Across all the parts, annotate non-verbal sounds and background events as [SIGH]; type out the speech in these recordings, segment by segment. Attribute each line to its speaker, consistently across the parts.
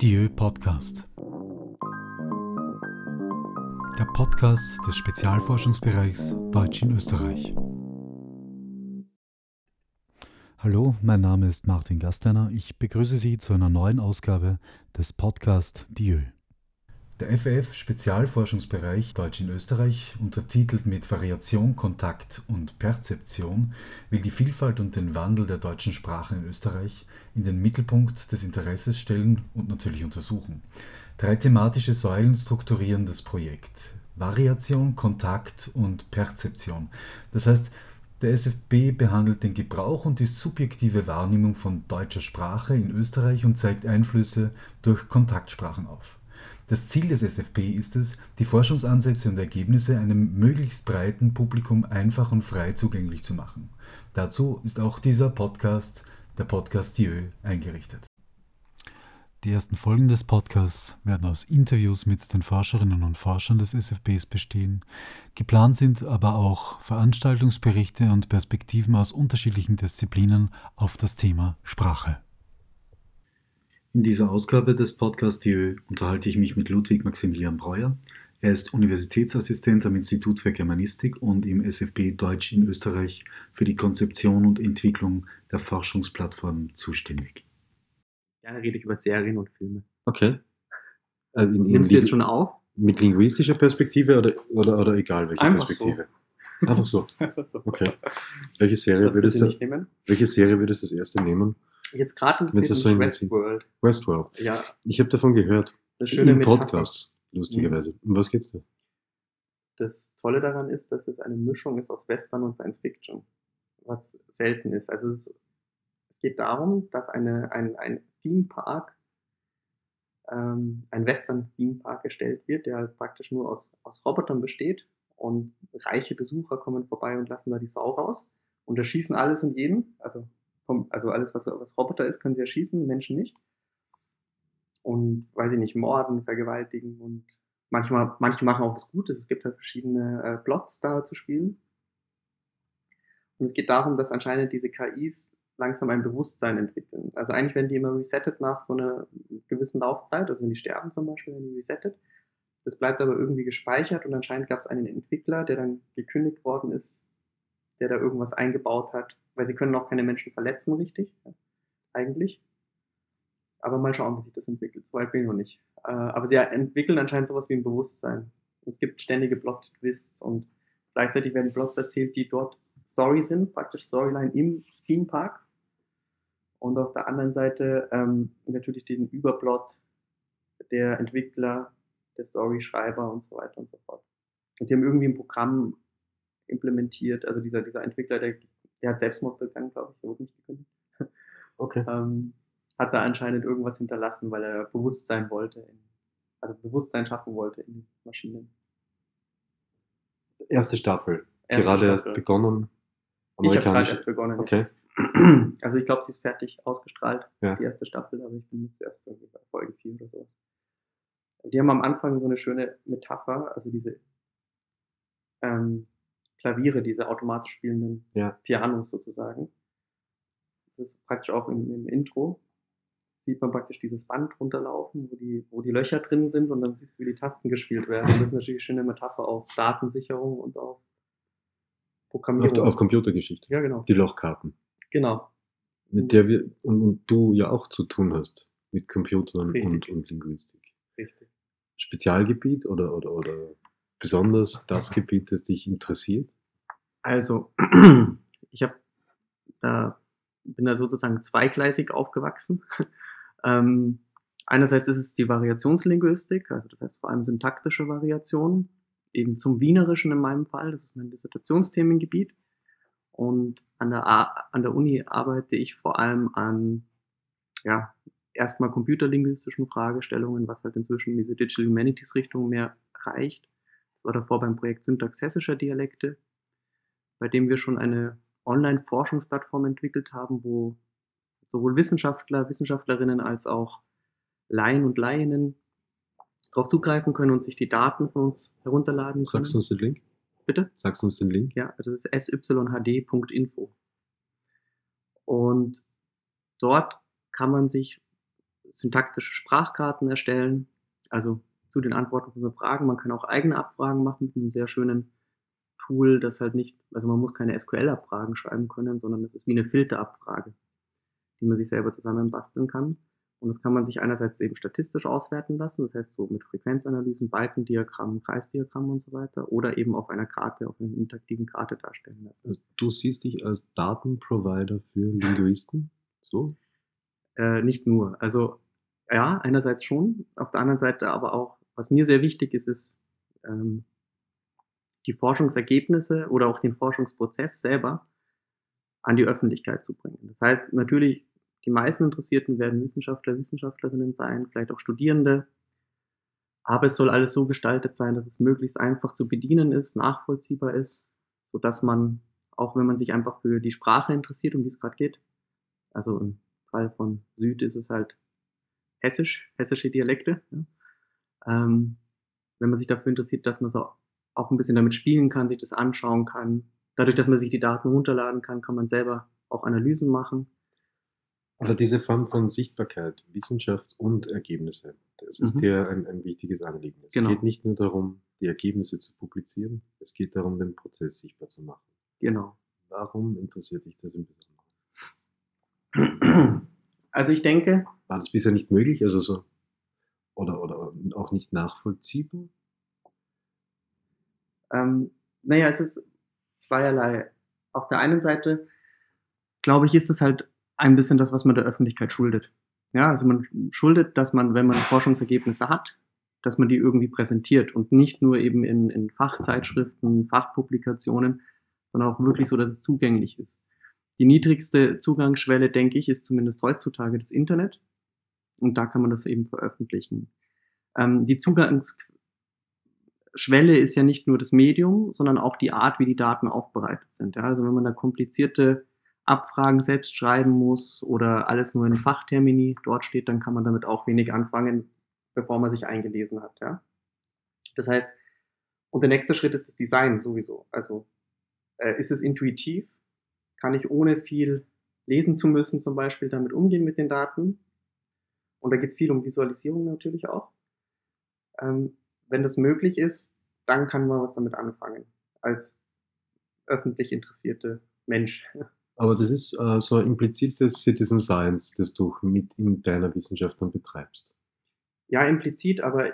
Speaker 1: Dieu Podcast. Der Podcast des Spezialforschungsbereichs Deutsch in Österreich. Hallo, mein Name ist Martin Gasteiner. Ich begrüße Sie zu einer neuen Ausgabe des Podcast Dieu. Der FF Spezialforschungsbereich Deutsch in Österreich, untertitelt mit Variation, Kontakt und Perzeption, will die Vielfalt und den Wandel der deutschen Sprache in Österreich in den Mittelpunkt des Interesses stellen und natürlich untersuchen. Drei thematische Säulen strukturieren das Projekt. Variation, Kontakt und Perzeption. Das heißt, der SFB behandelt den Gebrauch und die subjektive Wahrnehmung von deutscher Sprache in Österreich und zeigt Einflüsse durch Kontaktsprachen auf. Das Ziel des SFP ist es, die Forschungsansätze und Ergebnisse einem möglichst breiten Publikum einfach und frei zugänglich zu machen. Dazu ist auch dieser Podcast, der Podcast Dieu, eingerichtet. Die ersten Folgen des Podcasts werden aus Interviews mit den Forscherinnen und Forschern des SFBs bestehen. Geplant sind aber auch Veranstaltungsberichte und Perspektiven aus unterschiedlichen Disziplinen auf das Thema Sprache. In dieser Ausgabe des Podcast Dieu unterhalte ich mich mit Ludwig Maximilian Breuer. Er ist Universitätsassistent am Institut für Germanistik und im SFB Deutsch in Österreich für die Konzeption und Entwicklung der Forschungsplattform zuständig.
Speaker 2: Gerne rede ich über Serien und Filme.
Speaker 1: Okay.
Speaker 2: Also in, Nimmst du jetzt schon auf?
Speaker 1: Mit linguistischer Perspektive oder, oder, oder egal welche
Speaker 2: Einfach
Speaker 1: Perspektive?
Speaker 2: So.
Speaker 1: Einfach so. [LAUGHS] Okay. Welche Serie,
Speaker 2: Das
Speaker 1: würdest du, welche Serie würdest du als erste nehmen?
Speaker 2: Jetzt gerade
Speaker 1: es
Speaker 2: interessiert
Speaker 1: so.
Speaker 2: Westworld.
Speaker 1: Westworld.
Speaker 2: Ja,
Speaker 1: Ich habe davon gehört.
Speaker 2: eine schöne
Speaker 1: In. Podcasts, lustigerweise. Um was geht's da?
Speaker 2: Das Tolle daran ist, dass es eine Mischung ist aus Western und Science Fiction, was selten ist. Also es, es geht darum, dass eine, ein, ein Theme Park, ähm, ein Western Theme Park erstellt wird, der halt praktisch nur aus, aus Robotern besteht und reiche Besucher kommen vorbei und lassen da die Sau raus und erschießen alles und jeden. Also, vom, also alles, was, was Roboter ist, können sie erschießen, Menschen nicht. Und weiß ich nicht, morden, vergewaltigen und manchmal, manche machen auch was Gutes. Es gibt halt verschiedene äh, Plots da zu spielen. Und es geht darum, dass anscheinend diese KIs langsam ein Bewusstsein entwickeln. Also eigentlich werden die immer resettet nach so einer gewissen Laufzeit, also wenn die sterben zum Beispiel, werden die resettet. Das bleibt aber irgendwie gespeichert und anscheinend gab es einen Entwickler, der dann gekündigt worden ist, der da irgendwas eingebaut hat, weil sie können auch keine Menschen verletzen, richtig, eigentlich. Aber mal schauen, wie sich das entwickelt. So weit bin ich noch nicht. Äh, aber sie entwickeln anscheinend sowas wie ein Bewusstsein. Es gibt ständige Plot-Twists und gleichzeitig werden Plots erzählt, die dort Story sind, praktisch Storyline im Theme Park. Und auf der anderen Seite ähm, natürlich den Überplot der Entwickler, der Storyschreiber und so weiter und so fort. Und die haben irgendwie ein Programm implementiert, also dieser, dieser Entwickler, der, der hat Selbstmord begangen, glaube ich, der wurde nicht gekündigt [LAUGHS]
Speaker 1: Okay.
Speaker 2: ähm, hat da anscheinend irgendwas hinterlassen, weil er Bewusstsein wollte, in, also Bewusstsein schaffen wollte in Maschinen.
Speaker 1: Erste Staffel.
Speaker 2: Erste
Speaker 1: Gerade erst
Speaker 2: Staffel.
Speaker 1: begonnen.
Speaker 2: Ich habe gerade
Speaker 1: Amerikanisch.
Speaker 2: erst begonnen.
Speaker 1: Okay. [CLEARS THROAT]
Speaker 2: Also ich glaube, sie ist fertig ausgestrahlt,
Speaker 1: Ja.
Speaker 2: die erste Staffel, aber ich bin jetzt erst irgendwie bei Folge 4 oder so. Die haben am Anfang so eine schöne Metapher, also diese ähm, Klaviere, diese automatisch spielenden
Speaker 1: Ja.
Speaker 2: Pianos sozusagen. Das ist praktisch auch im, im Intro. Sieht man praktisch dieses Band runterlaufen, wo die, wo die Löcher drin sind und dann siehst du, wie die Tasten gespielt werden. Und das ist natürlich eine schöne Metapher auf Datensicherung und auf Programmierung.
Speaker 1: Auf, auf Computergeschichte.
Speaker 2: ja, genau.
Speaker 1: Die Lochkarten.
Speaker 2: Genau.
Speaker 1: Mit der wir und, und du ja auch zu tun hast. Mit Computern
Speaker 2: Richtig.
Speaker 1: und, und Linguistik.
Speaker 2: Richtig.
Speaker 1: Spezialgebiet oder, oder, oder besonders das Gebiet, das dich interessiert?
Speaker 2: Also, [CLEARS THROAT] ich habe da bin da sozusagen zweigleisig aufgewachsen. [LAUGHS] ähm, einerseits ist es die Variationslinguistik, also das heißt vor allem syntaktische Variationen, eben zum Wienerischen in meinem Fall, das ist mein Dissertationsthemengebiet. Und an der, A an der Uni arbeite ich vor allem an, ja, erstmal computerlinguistischen Fragestellungen, was halt inzwischen in diese Digital Humanities Richtung mehr reicht. War davor beim Projekt Syntax hessischer Dialekte, bei dem wir schon eine Online-Forschungsplattform entwickelt haben, wo sowohl Wissenschaftler, Wissenschaftlerinnen als auch Laien und Laieninnen darauf zugreifen können und sich die Daten von uns herunterladen können.
Speaker 1: Sagst du uns den Link?
Speaker 2: Bitte?
Speaker 1: Sagst du uns den Link?
Speaker 2: Ja, also das ist syhd.info. Und dort kann man sich syntaktische Sprachkarten erstellen, also zu den Antworten von Fragen. Man kann auch eigene Abfragen machen mit einem sehr schönen Tool, das halt nicht, also man muss keine SQL-Abfragen schreiben können, sondern es ist wie eine Filterabfrage, die man sich selber zusammen basteln kann. Und das kann man sich einerseits eben statistisch auswerten lassen, das heißt so mit Frequenzanalysen, Balkendiagrammen, Kreisdiagrammen und so weiter, oder eben auf einer Karte, auf einer interaktiven Karte darstellen lassen.
Speaker 3: Also du siehst dich als Datenprovider für Linguisten, so?
Speaker 2: Äh, nicht nur. Also ja, einerseits schon, auf der anderen Seite aber auch, was mir sehr wichtig ist, ist ähm, die Forschungsergebnisse oder auch den Forschungsprozess selber an die Öffentlichkeit zu bringen. Das heißt, natürlich die meisten Interessierten werden Wissenschaftler, Wissenschaftlerinnen sein, vielleicht auch Studierende. Aber es soll alles so gestaltet sein, dass es möglichst einfach zu bedienen ist, nachvollziehbar ist, sodass man, auch wenn man sich einfach für die Sprache interessiert, um die es gerade geht, also im Fall von Süd ist es halt Hessisch, hessische Dialekte, ja. Ähm, wenn man sich dafür interessiert, dass man so auch ein bisschen damit spielen kann, sich das anschauen kann. Dadurch, dass man sich die Daten runterladen kann, kann man selber auch Analysen machen.
Speaker 3: Aber diese Form von Sichtbarkeit, Wissenschaft und Ergebnisse, das ist mhm. dir ein, ein, wichtiges Anliegen. Es genau. geht nicht nur darum, die Ergebnisse zu publizieren, es geht darum, den Prozess sichtbar zu machen.
Speaker 2: Genau.
Speaker 3: Warum interessiert dich das im
Speaker 2: Besonderen? Also ich denke.
Speaker 3: War das bisher nicht möglich? Also so, oder, oder auch nicht nachvollziehbar?
Speaker 2: Ähm, naja, es ist zweierlei. Auf der einen Seite, glaube ich, ist es halt ein bisschen das, was man der Öffentlichkeit schuldet. Ja, also man schuldet, dass man, wenn man Forschungsergebnisse hat, dass man die irgendwie präsentiert und nicht nur eben in, in Fachzeitschriften, Fachpublikationen, sondern auch wirklich so, dass es zugänglich ist. Die niedrigste Zugangsschwelle, denke ich, ist zumindest heutzutage das Internet. Und da kann man das eben veröffentlichen. Ähm, die Zugangsschwelle ist ja nicht nur das Medium, sondern auch die Art, wie die Daten aufbereitet sind. Ja, also wenn man da komplizierte Abfragen selbst schreiben muss oder alles nur in Fachtermini dort steht, dann kann man damit auch wenig anfangen, bevor man sich eingelesen hat. Ja? Das heißt, und der nächste Schritt ist das Design sowieso. Also äh, ist es intuitiv? Kann ich ohne viel lesen zu müssen zum Beispiel damit umgehen mit den Daten? Und da geht es viel um Visualisierung natürlich auch. Ähm, wenn das möglich ist, dann kann man was damit anfangen als öffentlich interessierte Mensch.
Speaker 3: Aber das ist äh, so implizites Citizen Science, das du mit in deiner Wissenschaft dann betreibst.
Speaker 2: Ja, implizit, aber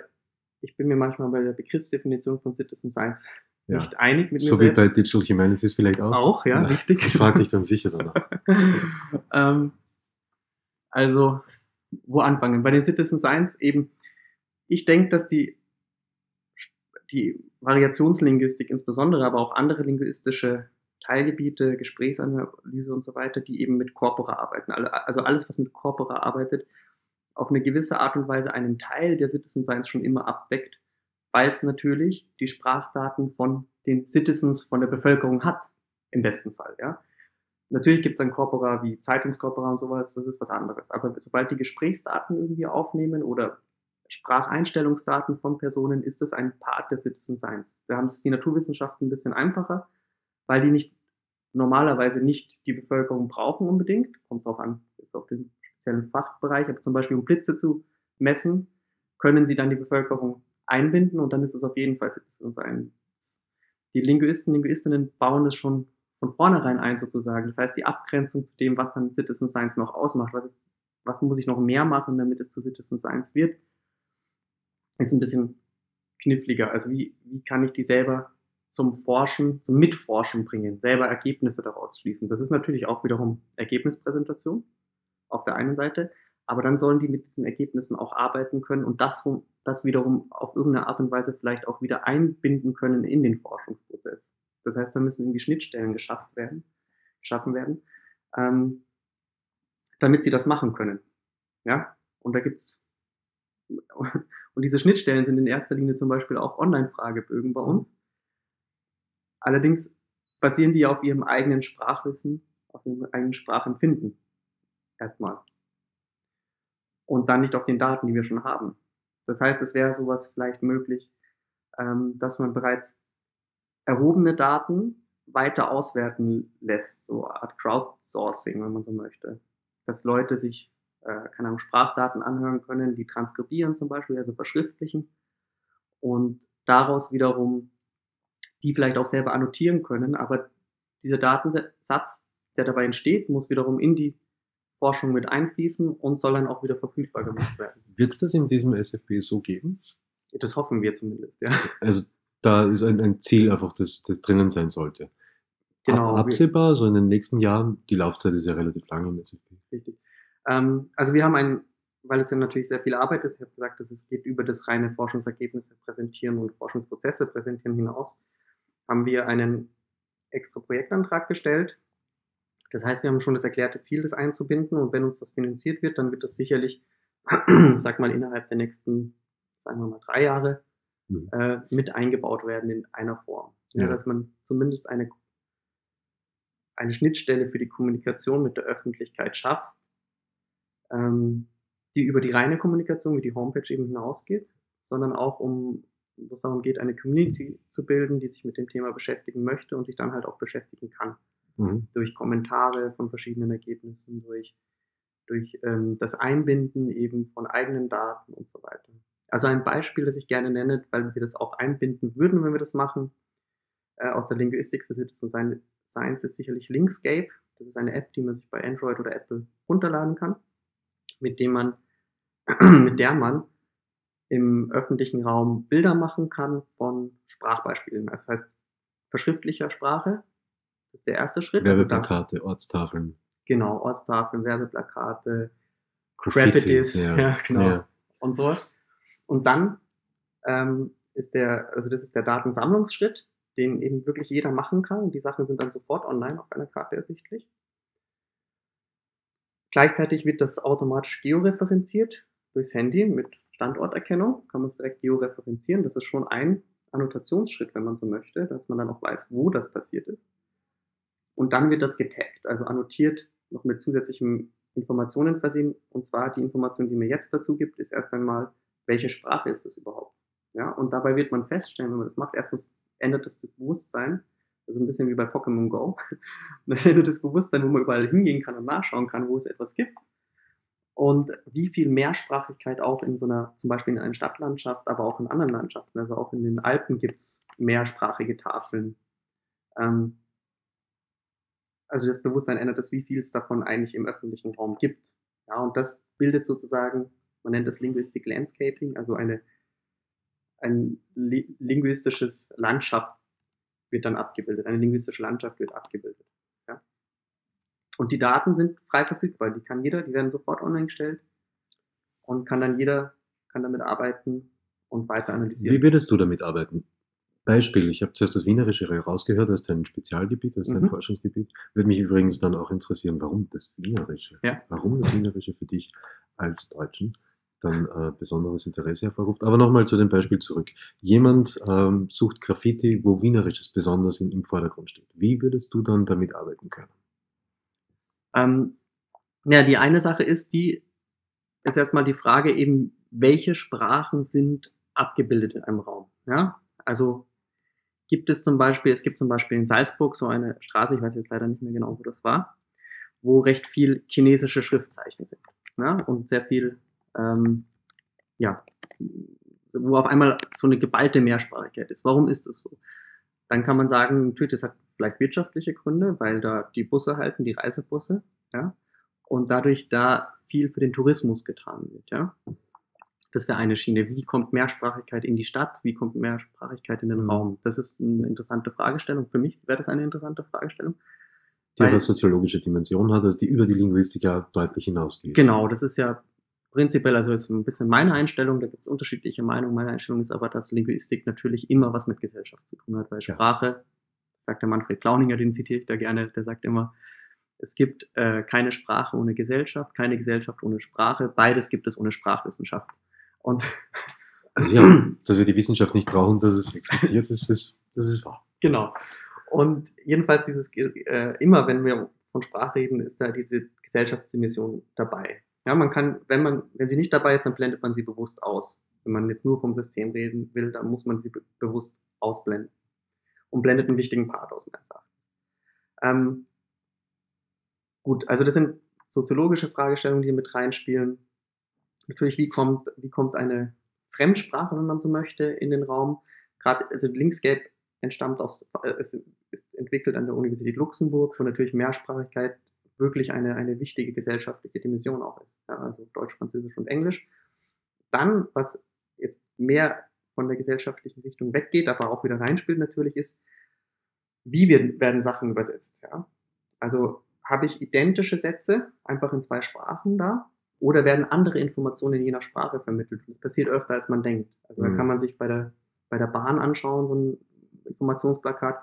Speaker 2: ich bin mir manchmal bei der Begriffsdefinition von Citizen Science ja. nicht einig mit
Speaker 3: mir So selbst. wie bei Digital Humanities vielleicht auch.
Speaker 2: Auch, ja, ja. richtig.
Speaker 3: Ich frage dich dann sicher danach. [LAUGHS]
Speaker 2: ähm, also, wo anfangen? Bei den Citizen Science eben, ich denke, dass die, die Variationslinguistik insbesondere, aber auch andere linguistische Teilgebiete, Gesprächsanalyse und so weiter, die eben mit Corpora arbeiten. Also alles, was mit Corpora arbeitet, auf eine gewisse Art und Weise einen Teil der Citizen Science schon immer abdeckt, weil es natürlich die Sprachdaten von den Citizens, von der Bevölkerung hat, im besten Fall. Ja. Natürlich gibt es dann Corpora wie Zeitungskorpora und sowas, das ist was anderes. Aber sobald die Gesprächsdaten irgendwie aufnehmen oder Spracheinstellungsdaten von Personen, ist das ein Part der Citizen Science. Da haben es die Naturwissenschaften ein bisschen einfacher, weil die nicht normalerweise nicht die Bevölkerung brauchen unbedingt. Kommt drauf an, auf den speziellen Fachbereich, aber zum Beispiel um Blitze zu messen, können sie dann die Bevölkerung einbinden und dann ist es auf jeden Fall Citizen Science. Die Linguisten, Linguistinnen bauen es schon von vornherein ein sozusagen. Das heißt, die Abgrenzung zu dem, was dann Citizen Science noch ausmacht, was, ist, was muss ich noch mehr machen, damit es zu Citizen Science wird, ist ein bisschen kniffliger. Also wie, wie kann ich die selber zum Forschen, zum Mitforschen bringen, selber Ergebnisse daraus schließen. Das ist natürlich auch wiederum Ergebnispräsentation auf der einen Seite, aber dann sollen die mit diesen Ergebnissen auch arbeiten können und das, das wiederum auf irgendeine Art und Weise vielleicht auch wieder einbinden können in den Forschungsprozess. Das heißt, da müssen irgendwie Schnittstellen geschafft werden, geschaffen werden, ähm, damit sie das machen können. Ja, und da gibt's und diese Schnittstellen sind in erster Linie zum Beispiel auch Online-Fragebögen bei uns, Allerdings basieren die auf ihrem eigenen Sprachwissen, auf ihrem eigenen Sprachempfinden. Erstmal. Und dann nicht auf den Daten, die wir schon haben. Das heißt, es wäre sowas vielleicht möglich, ähm, dass man bereits erhobene Daten weiter auswerten lässt, so eine Art Crowdsourcing, wenn man so möchte. Dass Leute sich äh, keine Ahnung, Sprachdaten anhören können, die transkribieren zum Beispiel, also verschriftlichen und daraus wiederum die vielleicht auch selber annotieren können, aber dieser Datensatz, der dabei entsteht, muss wiederum in die Forschung mit einfließen und soll dann auch wieder verfügbar gemacht werden.
Speaker 3: Wird es das in diesem SFB so geben?
Speaker 2: Das hoffen wir zumindest, ja.
Speaker 3: Also da ist ein, ein Ziel einfach, das, das drinnen sein sollte. Genau. Ab, absehbar, so in den nächsten Jahren, die Laufzeit ist ja relativ lang im SFB.
Speaker 2: Richtig. Ähm, also wir haben ein, weil es ja natürlich sehr viel Arbeit ist, ich habe gesagt, dass es geht über das reine Forschungsergebnisse präsentieren und Forschungsprozesse präsentieren hinaus, haben wir einen extra Projektantrag gestellt. Das heißt, wir haben schon das erklärte Ziel, das einzubinden und wenn uns das finanziert wird, dann wird das sicherlich, [CLEARS THROAT] sag mal, innerhalb der nächsten, sagen wir mal, drei Jahre mhm. äh, mit eingebaut werden in einer Form. Ja. Ja, dass man zumindest eine, eine Schnittstelle für die Kommunikation mit der Öffentlichkeit schafft, ähm, die über die reine Kommunikation, wie die Homepage eben hinausgeht, sondern auch um wo es darum geht, eine Community zu bilden, die sich mit dem Thema beschäftigen möchte und sich dann halt auch beschäftigen kann. Mhm. Durch Kommentare von verschiedenen Ergebnissen, durch, durch ähm, das Einbinden eben von eigenen Daten und so weiter. Also ein Beispiel, das ich gerne nenne, weil wir das auch einbinden würden, wenn wir das machen, äh, aus der Linguistik für Citizen Science ist sicherlich Linkscape. Das ist eine App, die man sich bei Android oder Apple runterladen kann, mit dem man, [CLEARS THROAT] mit der man im öffentlichen Raum Bilder machen kann von Sprachbeispielen. Das heißt, verschriftlicher Sprache, das ist der erste Schritt.
Speaker 3: Werbeplakate, Ortstafeln.
Speaker 2: Genau, Ortstafeln, Werbeplakate, Graffitis, ja, [LAUGHS] ja, genau, ja. und sowas. Und dann ähm, ist der, also das ist der Datensammlungsschritt, den eben wirklich jeder machen kann. Die Sachen sind dann sofort online auf einer Karte ersichtlich. Gleichzeitig wird das automatisch georeferenziert durchs Handy mit Standorterkennung, kann man es direkt georeferenzieren. Das ist schon ein Annotationsschritt, wenn man so möchte, dass man dann auch weiß, wo das passiert ist. Und dann wird das getaggt, also annotiert, noch mit zusätzlichen Informationen versehen. Und zwar die Information, die mir jetzt dazu gibt, ist erst einmal, welche Sprache ist das überhaupt? Ja, und dabei wird man feststellen, wenn man das macht, erstens ändert das Bewusstsein, also ein bisschen wie bei Pokémon Go. [LAUGHS] dann ändert das Bewusstsein, wo man überall hingehen kann und nachschauen kann, wo es etwas gibt und wie viel Mehrsprachigkeit auch in so einer, zum Beispiel in einer Stadtlandschaft, aber auch in anderen Landschaften. Also auch in den Alpen gibt es mehrsprachige Tafeln. Ähm, also das Bewusstsein ändert das, wie viel es davon eigentlich im öffentlichen Raum gibt. Ja, und das bildet sozusagen, man nennt das Linguistic Landscaping, also eine, ein li linguistisches Landschaft wird dann abgebildet, eine linguistische Landschaft wird abgebildet. Und die Daten sind frei verfügbar. Die kann jeder, die werden sofort online gestellt und kann dann jeder, kann damit arbeiten und weiter analysieren.
Speaker 3: Wie würdest du damit arbeiten? Beispiel, ich habe zuerst das Wienerische rausgehört, das ist dein Spezialgebiet, das ist dein mhm. Forschungsgebiet. Würde mich übrigens dann auch interessieren, warum das Wienerische? Ja. Warum das Wienerische für dich als Deutschen dann äh, besonderes Interesse hervorruft. Aber nochmal zu dem Beispiel zurück. Jemand ähm, sucht Graffiti, wo Wienerisches besonders in, im Vordergrund steht. Wie würdest du dann damit arbeiten können?
Speaker 2: Ähm, ja, die eine Sache ist, die ist erstmal die Frage eben, welche Sprachen sind abgebildet in einem Raum. Ja, also gibt es zum Beispiel, es gibt zum Beispiel in Salzburg so eine Straße, ich weiß jetzt leider nicht mehr genau, wo das war, wo recht viel chinesische Schriftzeichen sind. Ja, und sehr viel, ähm, ja, wo auf einmal so eine geballte Mehrsprachigkeit ist. Warum ist das so? Dann kann man sagen, natürlich, das hat vielleicht wirtschaftliche Gründe, weil da die Busse halten, die Reisebusse, ja, und dadurch da viel für den Tourismus getan wird, ja. Das wäre eine Schiene. Wie kommt Mehrsprachigkeit in die Stadt? Wie kommt Mehrsprachigkeit in den mhm. Raum? Das ist eine interessante Fragestellung. Für mich wäre das eine interessante Fragestellung.
Speaker 3: Die eine soziologische Dimension hat, also die über die Linguistik ja deutlich hinausgeht.
Speaker 2: Genau, das ist ja prinzipiell, also ist ein bisschen meine Einstellung, da gibt es unterschiedliche Meinungen. Meine Einstellung ist aber, dass Linguistik natürlich immer was mit Gesellschaft zu tun hat, weil Sprache sagt der Manfred Klauninger, den zitiere ich da gerne, der sagt immer, es gibt äh, keine Sprache ohne Gesellschaft, keine Gesellschaft ohne Sprache, beides gibt es ohne Sprachwissenschaft. Und [LAUGHS]
Speaker 3: also ja, dass wir die Wissenschaft nicht brauchen, dass es existiert, das ist, das ist wahr.
Speaker 2: Genau. Und jedenfalls dieses, äh, immer wenn wir von Sprache reden, ist da diese Gesellschaftsdimension dabei. Ja, man kann, wenn man, wenn sie nicht dabei ist, dann blendet man sie bewusst aus. Wenn man jetzt nur vom System reden will, dann muss man sie be bewusst ausblenden und blendet einen wichtigen Part aus meines Erachtens. Ähm, gut, also das sind soziologische Fragestellungen, die mit reinspielen. Natürlich, wie kommt, wie kommt eine Fremdsprache, wenn man so möchte, in den Raum? Gerade, also Linkscape entstammt aus, äh, es ist entwickelt an der Universität Luxemburg, wo natürlich Mehrsprachigkeit wirklich eine, eine wichtige gesellschaftliche Dimension auch ist. Ja, also Deutsch, Französisch und Englisch. Dann, was jetzt mehr von der gesellschaftlichen Richtung weggeht, aber auch wieder reinspielt natürlich, ist, wie werden Sachen übersetzt. Ja? Also habe ich identische Sätze einfach in zwei Sprachen da oder werden andere Informationen je nach Sprache vermittelt? Das passiert öfter, als man denkt. Also mhm. da kann man sich bei der, bei der Bahn anschauen, so ein Informationsplakat.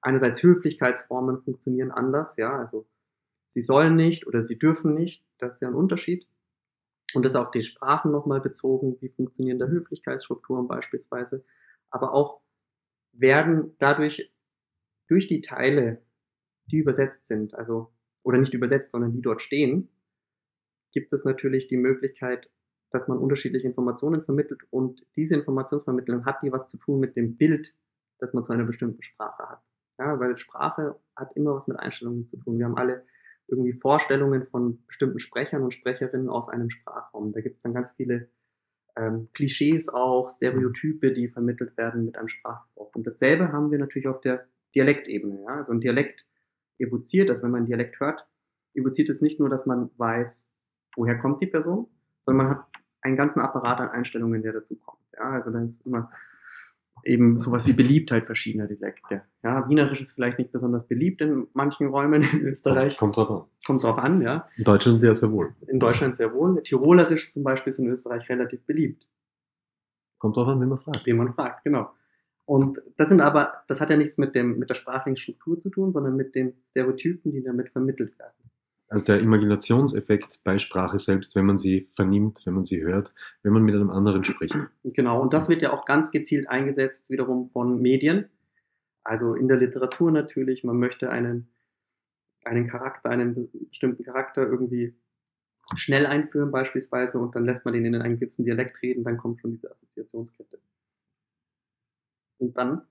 Speaker 2: Einerseits Höflichkeitsformen funktionieren anders, ja, also sie sollen nicht oder sie dürfen nicht, das ist ja ein Unterschied. Und das auf die Sprachen nochmal bezogen, wie funktionieren da Höflichkeitsstrukturen beispielsweise. Aber auch werden dadurch durch die Teile, die übersetzt sind, also oder nicht übersetzt, sondern die dort stehen, gibt es natürlich die Möglichkeit, dass man unterschiedliche Informationen vermittelt und diese Informationsvermittlung hat die was zu tun mit dem Bild, das man zu einer bestimmten Sprache hat. Ja, weil Sprache hat immer was mit Einstellungen zu tun. Wir haben alle irgendwie Vorstellungen von bestimmten Sprechern und Sprecherinnen aus einem Sprachraum. Da gibt es dann ganz viele ähm, Klischees auch, Stereotype, die vermittelt werden mit einem Sprachgebrauch. Und dasselbe haben wir natürlich auf der Dialektebene. Ja? Also ein Dialekt evoziert, also wenn man einen Dialekt hört, evoziert es nicht nur, dass man weiß, woher kommt die Person, sondern man hat einen ganzen Apparat an Einstellungen, der dazu kommt. Ja? Also da ist immer eben sowas wie Beliebtheit verschiedener Dialekte. Ja, Wienerisch ist vielleicht nicht besonders beliebt in manchen Räumen in Österreich.
Speaker 3: Kommt drauf an.
Speaker 2: Kommt drauf an, ja.
Speaker 3: In Deutschland sehr, sehr wohl.
Speaker 2: In Deutschland sehr wohl. Tirolerisch zum Beispiel ist in Österreich relativ beliebt.
Speaker 3: Kommt drauf an, wen man fragt.
Speaker 2: Wen man fragt, genau. Und das sind aber, das hat ja nichts mit dem, mit der sprachlichen Struktur zu tun, sondern mit den Stereotypen, die damit vermittelt werden.
Speaker 3: Also der Imaginationseffekt bei Sprache selbst, wenn man sie vernimmt, wenn man sie hört, wenn man mit einem anderen spricht.
Speaker 2: Genau, und das wird ja auch ganz gezielt eingesetzt wiederum von Medien. Also in der Literatur natürlich, man möchte einen, einen Charakter, einen bestimmten Charakter irgendwie schnell einführen beispielsweise und dann lässt man den in einen gewissen Dialekt reden, dann kommt schon diese Assoziationskette. Und dann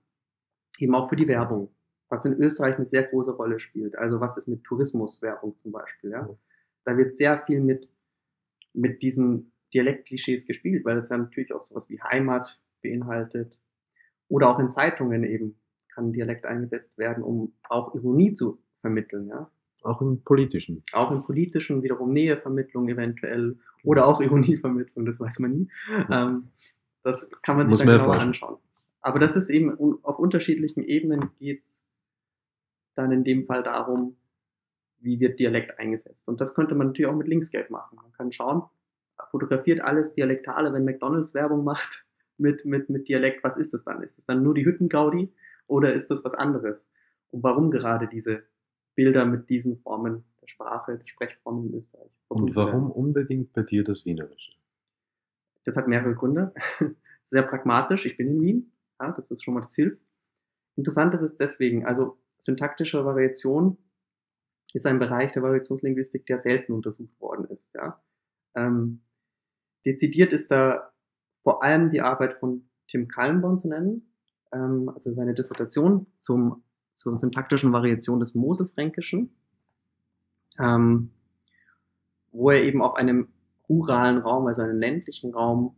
Speaker 2: eben auch für die Werbung was in Österreich eine sehr große Rolle spielt. Also was ist mit Tourismuswerbung zum Beispiel? Ja? Da wird sehr viel mit, mit diesen Dialektklischees gespielt, weil es ja natürlich auch sowas wie Heimat beinhaltet. Oder auch in Zeitungen eben kann Dialekt eingesetzt werden, um auch Ironie zu vermitteln. Ja?
Speaker 3: Auch im politischen.
Speaker 2: Auch im politischen, wiederum Nähevermittlung eventuell oder auch Ironievermittlung, das weiß man nie. Ähm, das kann man sich Muss dann genauer anschauen. Aber das ist eben auf unterschiedlichen Ebenen geht's dann in dem Fall darum, wie wird Dialekt eingesetzt. Und das könnte man natürlich auch mit Linkscape machen. Man kann schauen, fotografiert alles Dialektale, wenn McDonalds Werbung macht [LAUGHS] mit, mit, mit Dialekt, was ist das dann? Ist es dann nur die Hüttengaudi oder ist das was anderes? Und warum gerade diese Bilder mit diesen Formen der Sprache, der Sprechformen in Österreich?
Speaker 3: Und warum unbedingt bei dir das Wienerische?
Speaker 2: Das hat mehrere Gründe. [LAUGHS] Sehr pragmatisch. Ich bin in Wien. Ja, das ist schon mal das hilft. Interessant ist es deswegen, also syntaktische Variation ist ein Bereich der Variationslinguistik, der selten untersucht worden ist. Ja. Ähm, dezidiert ist da vor allem die Arbeit von Tim Kallenborn zu nennen, ähm, also seine Dissertation zum, zur syntaktischen Variation des Moselfränkischen, ähm, wo er eben auf einem ruralen Raum, also einem ländlichen Raum,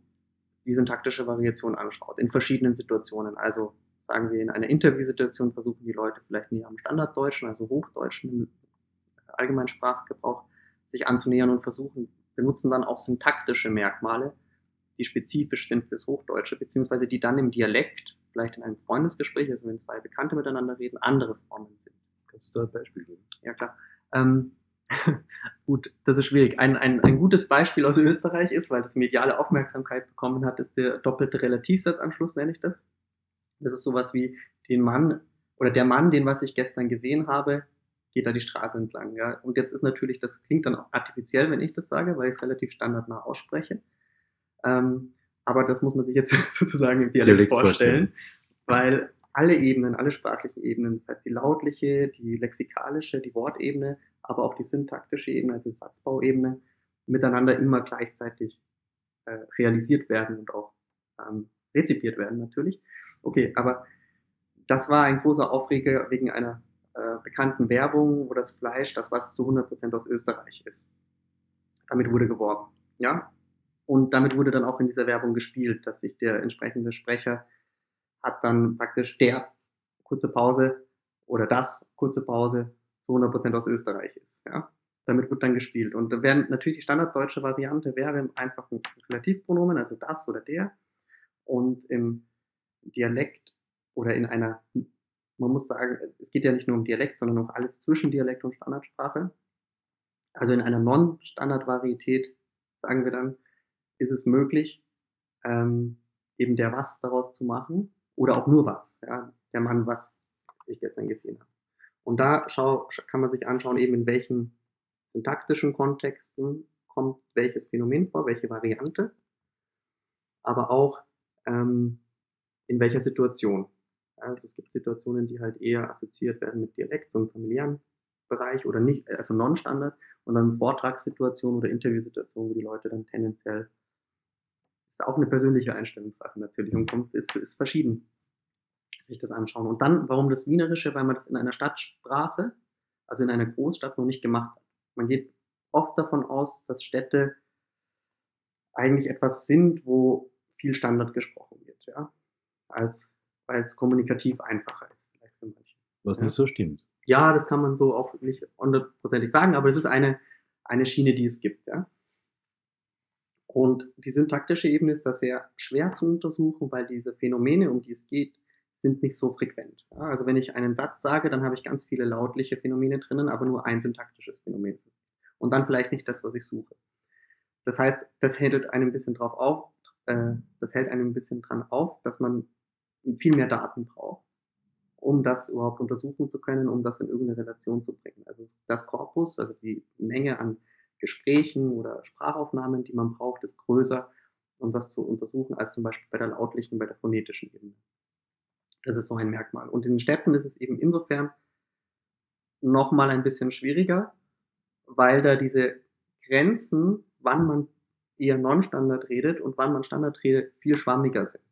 Speaker 2: die syntaktische Variation anschaut, in verschiedenen Situationen. Also sagen wir, in einer Interviewsituation versuchen die Leute vielleicht näher am Standarddeutschen, also Hochdeutschen im allgemeinen Sprachgebrauch, sich anzunähern und versuchen, benutzen dann auch syntaktische Merkmale, die spezifisch sind fürs Hochdeutsche, beziehungsweise die dann im Dialekt, vielleicht in einem Freundesgespräch, also wenn zwei Bekannte miteinander reden, andere Formen sind.
Speaker 3: Kannst du da ein Beispiel geben?
Speaker 2: Ja, klar. Ähm, [LAUGHS] gut, das ist schwierig. Ein, ein, ein gutes Beispiel aus Österreich ist, weil das mediale Aufmerksamkeit bekommen hat, ist der doppelte Relativsatzanschluss, nenne ich das. Das ist sowas wie den Mann oder der Mann, den was ich gestern gesehen habe, geht da die Straße entlang. Ja? Und jetzt ist natürlich, das klingt dann auch artifiziell, wenn ich das sage, weil ich es relativ standardnah ausspreche. Ähm, aber das muss man sich jetzt [LAUGHS] sozusagen im Dialekt, vorstellen, weil alle Ebenen, alle sprachlichen Ebenen, das heißt die lautliche, die lexikalische, die Wortebene, aber auch die syntaktische Ebene, also die Satzbauebene, miteinander immer gleichzeitig äh, realisiert werden und auch ähm, rezipiert werden natürlich. Okay, aber das war ein großer Aufreger wegen einer äh, bekannten Werbung, wo das Fleisch, das was zu 100% aus Österreich ist. Damit wurde geworben. Ja? Und damit wurde dann auch in dieser Werbung gespielt, dass sich der entsprechende Sprecher hat dann praktisch der kurze Pause oder das kurze Pause zu 100% aus Österreich ist. Ja? Damit wird dann gespielt. Und da natürlich die standarddeutsche Variante wäre einfach ein Relativpronomen, also das oder der. Und im Dialekt oder in einer, man muss sagen, es geht ja nicht nur um Dialekt, sondern auch alles zwischen Dialekt und Standardsprache. Also in einer Non-Standard-Varietät, sagen wir dann, ist es möglich, ähm, eben der was daraus zu machen oder auch nur was, ja, der Mann was ich gestern gesehen habe. Und da schau, kann man sich anschauen, eben in welchen syntaktischen Kontexten kommt welches Phänomen vor, welche Variante, aber auch ähm, in welcher Situation. Also es gibt Situationen, die halt eher assoziiert werden mit Dialekt, so im familiären Bereich oder nicht, also Non-Standard und dann Vortragssituationen oder Interviewsituationen, wo die Leute dann tendenziell, ist auch eine persönliche Einstellungssache natürlich und kommt, ist, ist verschieden, sich das anschauen. Und dann, warum das Wienerische? Weil man das in einer Stadtsprache, also in einer Großstadt noch nicht gemacht hat. Man geht oft davon aus, dass Städte eigentlich etwas sind, wo viel Standard gesprochen wird, ja, als weil es kommunikativ einfacher ist, vielleicht für
Speaker 3: manche. Was ja? nicht so stimmt.
Speaker 2: Ja, das kann man so auch nicht hundertprozentig sagen, aber es ist eine, eine Schiene, die es gibt, ja. Und die syntaktische Ebene ist da sehr schwer zu untersuchen, weil diese Phänomene, um die es geht, sind nicht so frequent. Ja, also wenn ich einen Satz sage, dann habe ich ganz viele lautliche Phänomene drinnen, aber nur ein syntaktisches Phänomen. Und dann vielleicht nicht das, was ich suche. Das heißt, das hält einem ein bisschen drauf auf, äh, das hält einem ein bisschen dran auf, dass man viel mehr Daten braucht, um das überhaupt untersuchen zu können, um das in irgendeine Relation zu bringen. Also das Korpus, also die Menge an Gesprächen oder Sprachaufnahmen, die man braucht, ist größer, um das zu untersuchen, als zum Beispiel bei der lautlichen, bei der phonetischen Ebene. Das ist so ein Merkmal. Und in den Städten ist es eben insofern nochmal ein bisschen schwieriger, weil da diese Grenzen, wann man eher Non-Standard redet und wann man Standard redet, viel schwammiger sind.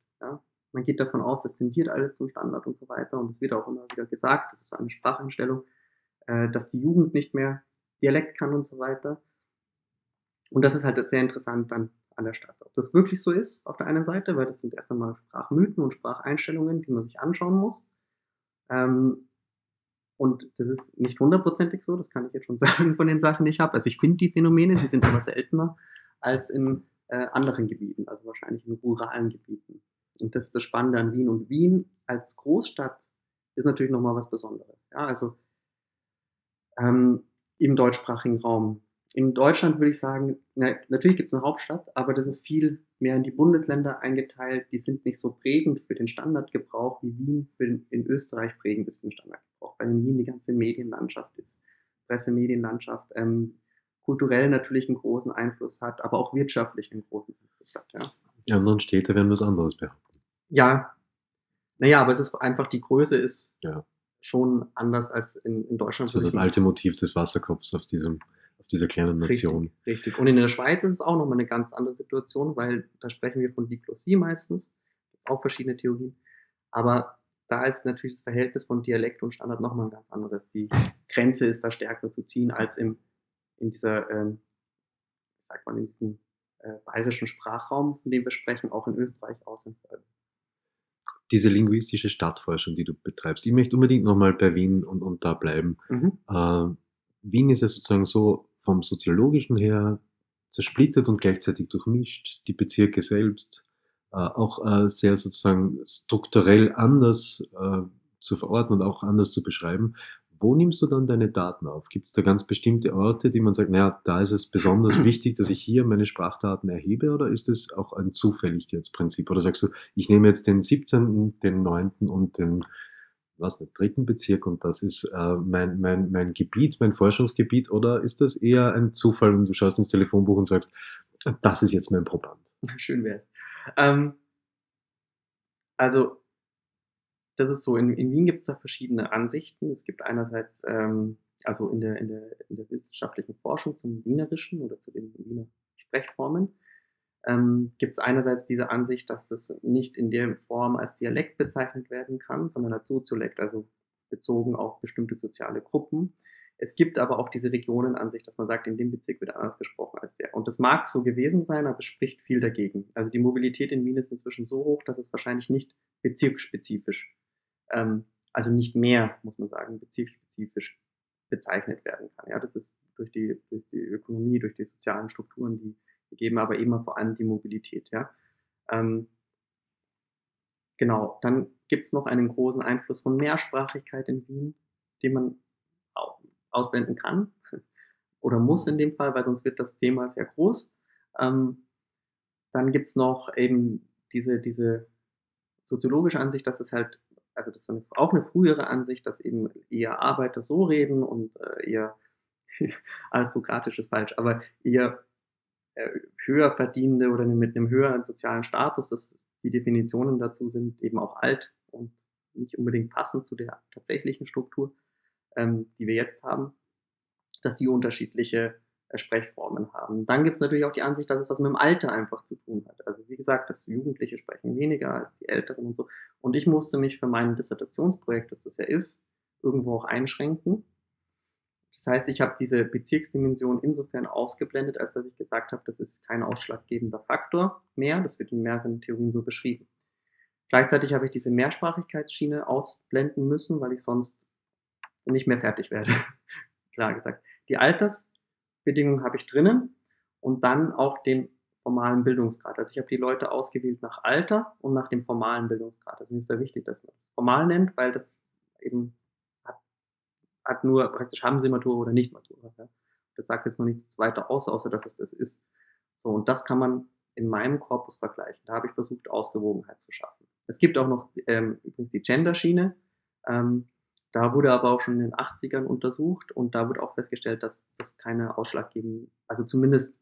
Speaker 2: Man geht davon aus, es tendiert alles zum Standard und so weiter. Und es wird auch immer wieder gesagt, das ist so eine Spracheinstellung, äh, dass die Jugend nicht mehr Dialekt kann und so weiter. Und das ist halt sehr interessant dann an der Stadt. Ob das wirklich so ist, auf der einen Seite, weil das sind erst einmal Sprachmythen und Spracheinstellungen, die man sich anschauen muss. Ähm, und das ist nicht hundertprozentig so, das kann ich jetzt schon [LAUGHS] sagen von den Sachen, die ich habe. Also ich finde die Phänomene, sie sind aber seltener als in äh, anderen Gebieten, also wahrscheinlich in ruralen Gebieten. Und das ist das Spannende an Wien. Und Wien als Großstadt ist natürlich nochmal was Besonderes. Ja, also ähm, im deutschsprachigen Raum in Deutschland würde ich sagen, na, natürlich gibt es eine Hauptstadt, aber das ist viel mehr in die Bundesländer eingeteilt. Die sind nicht so prägend für den Standardgebrauch, wie Wien den, in Österreich prägend ist für den Standardgebrauch, weil in Wien die ganze Medienlandschaft ist, Pressemedienlandschaft, ähm, kulturell natürlich einen großen Einfluss hat, aber auch wirtschaftlich einen großen Einfluss hat. Ja.
Speaker 3: Die anderen Städte werden was anderes behaupten.
Speaker 2: Ja, naja, aber es ist einfach, die Größe ist ja. schon anders als in, in Deutschland.
Speaker 3: So das alte Motiv des Wasserkopfs auf diesem auf dieser kleinen Nation.
Speaker 2: Richtig, richtig. Und in der Schweiz ist es auch nochmal eine ganz andere Situation, weil da sprechen wir von Diglossie meistens, auch verschiedene Theorien. Aber da ist natürlich das Verhältnis von Dialekt und Standard nochmal ein ganz anderes. Die Grenze ist da stärker zu ziehen als im, in dieser, ähm, wie sagt man, in diesem äh, bayerischen Sprachraum, von dem wir sprechen, auch in Österreich außen
Speaker 3: diese linguistische Stadtforschung, die du betreibst. Ich möchte unbedingt nochmal bei Wien und, und da bleiben. Mhm. Äh, Wien ist ja sozusagen so vom Soziologischen her zersplittert und gleichzeitig durchmischt. Die Bezirke selbst äh, auch äh, sehr sozusagen strukturell anders äh, zu verorten und auch anders zu beschreiben. Wo nimmst du dann deine Daten auf? Gibt es da ganz bestimmte Orte, die man sagt, naja, da ist es besonders [CLEARS THROAT] wichtig, dass ich hier meine Sprachdaten erhebe oder ist es auch ein Zufälligkeitsprinzip? Oder sagst du, ich nehme jetzt den 17., den 9. und den was nicht, dritten Bezirk und das ist äh, mein, mein, mein Gebiet, mein Forschungsgebiet oder ist das eher ein Zufall und du schaust ins Telefonbuch und sagst, das ist jetzt mein Proband?
Speaker 2: Schön wäre ähm, also, das ist so, in, in Wien gibt es da verschiedene Ansichten. Es gibt einerseits, ähm, also in der, in, der, in der wissenschaftlichen Forschung zum Wienerischen oder zu den Wiener Sprechformen, ähm, gibt es einerseits diese Ansicht, dass das nicht in der Form als Dialekt bezeichnet werden kann, sondern als Soziolekt, also bezogen auf bestimmte soziale Gruppen. Es gibt aber auch diese Regionenansicht, dass man sagt, in dem Bezirk wird anders gesprochen als der. Und das mag so gewesen sein, aber es spricht viel dagegen. Also die Mobilität in Wien ist inzwischen so hoch, dass es wahrscheinlich nicht bezirksspezifisch, ähm, also nicht mehr, muss man sagen, bezirksspezifisch bezeichnet werden kann. Ja, das ist durch die, durch die Ökonomie, durch die sozialen Strukturen, die, die geben aber immer vor allem die Mobilität. Ja. Ähm, genau, dann gibt es noch einen großen Einfluss von Mehrsprachigkeit in Wien, den man ausblenden kann [LAUGHS] oder muss in dem Fall, weil sonst wird das Thema sehr groß. Ähm, dann gibt es noch eben diese, diese soziologische Ansicht, dass es halt, also das war auch eine frühere Ansicht, dass eben eher Arbeiter so reden und äh, eher aristokratisch [LAUGHS] ist falsch, aber eher äh, höher verdienende oder mit einem höheren sozialen Status, das, die Definitionen dazu sind eben auch alt und nicht unbedingt passend zu der tatsächlichen Struktur, ähm, die wir jetzt haben, dass die unterschiedliche Sprechformen haben. Dann gibt es natürlich auch die Ansicht, dass es was mit dem Alter einfach zu tun hat. Also wie gesagt, dass Jugendliche sprechen weniger als die Älteren und so. Und ich musste mich für mein Dissertationsprojekt, das das ja ist, irgendwo auch einschränken. Das heißt, ich habe diese Bezirksdimension insofern ausgeblendet, als dass ich gesagt habe, das ist kein ausschlaggebender Faktor mehr. Das wird in mehreren Theorien so beschrieben. Gleichzeitig habe ich diese Mehrsprachigkeitsschiene ausblenden müssen, weil ich sonst nicht mehr fertig werde. [LAUGHS] Klar gesagt. Die Altersbedingungen habe ich drinnen und dann auch den formalen Bildungsgrad. Also ich habe die Leute ausgewählt nach Alter und nach dem formalen Bildungsgrad. Das ist sehr wichtig, dass man das formal nennt, weil das eben hat, hat nur praktisch haben sie Matura oder nicht Matura. Ja. Das sagt jetzt noch nichts weiter aus, außer dass es das ist. So, und das kann man in meinem Korpus vergleichen. Da habe ich versucht, Ausgewogenheit zu schaffen. Es gibt auch noch ähm, übrigens die Gender-Schiene. Ähm, da wurde aber auch schon in den 80ern untersucht und da wurde auch festgestellt, dass das keine ausschlaggebenden, also zumindest,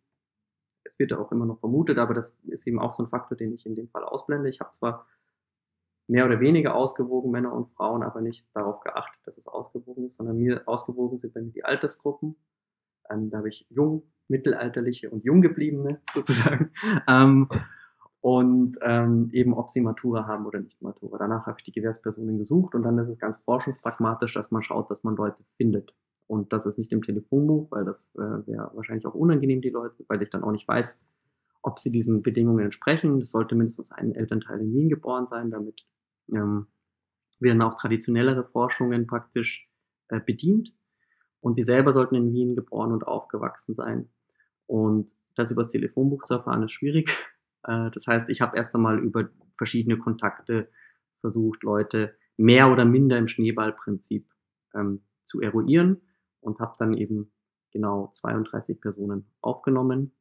Speaker 2: es wird auch immer noch vermutet, aber das ist eben auch so ein Faktor, den ich in dem Fall ausblende. Ich habe zwar mehr oder weniger ausgewogen Männer und Frauen, aber nicht darauf geachtet, dass es ausgewogen ist, sondern mir ausgewogen sind bei mir die Altersgruppen. Ähm, da habe ich jung, mittelalterliche und jung gebliebene [LAUGHS] sozusagen. Ähm, und ähm, eben ob sie Matura haben oder nicht Matura. Danach habe ich die Gewährspersonen gesucht und dann ist es ganz forschungspragmatisch, dass man schaut, dass man Leute findet. Und das ist nicht im Telefonbuch, weil das äh, wäre wahrscheinlich auch unangenehm, die Leute, weil ich dann auch nicht weiß, ob sie diesen Bedingungen entsprechen. Das sollte mindestens ein Elternteil in Wien geboren sein, damit ähm, werden auch traditionellere Forschungen praktisch äh, bedient. Und sie selber sollten in Wien geboren und aufgewachsen sein. Und das über das Telefonbuch zu erfahren, ist schwierig. Äh, das heißt, ich habe erst einmal über verschiedene Kontakte versucht, Leute mehr oder minder im Schneeballprinzip ähm, zu eruieren und habe dann eben genau 32 Personen aufgenommen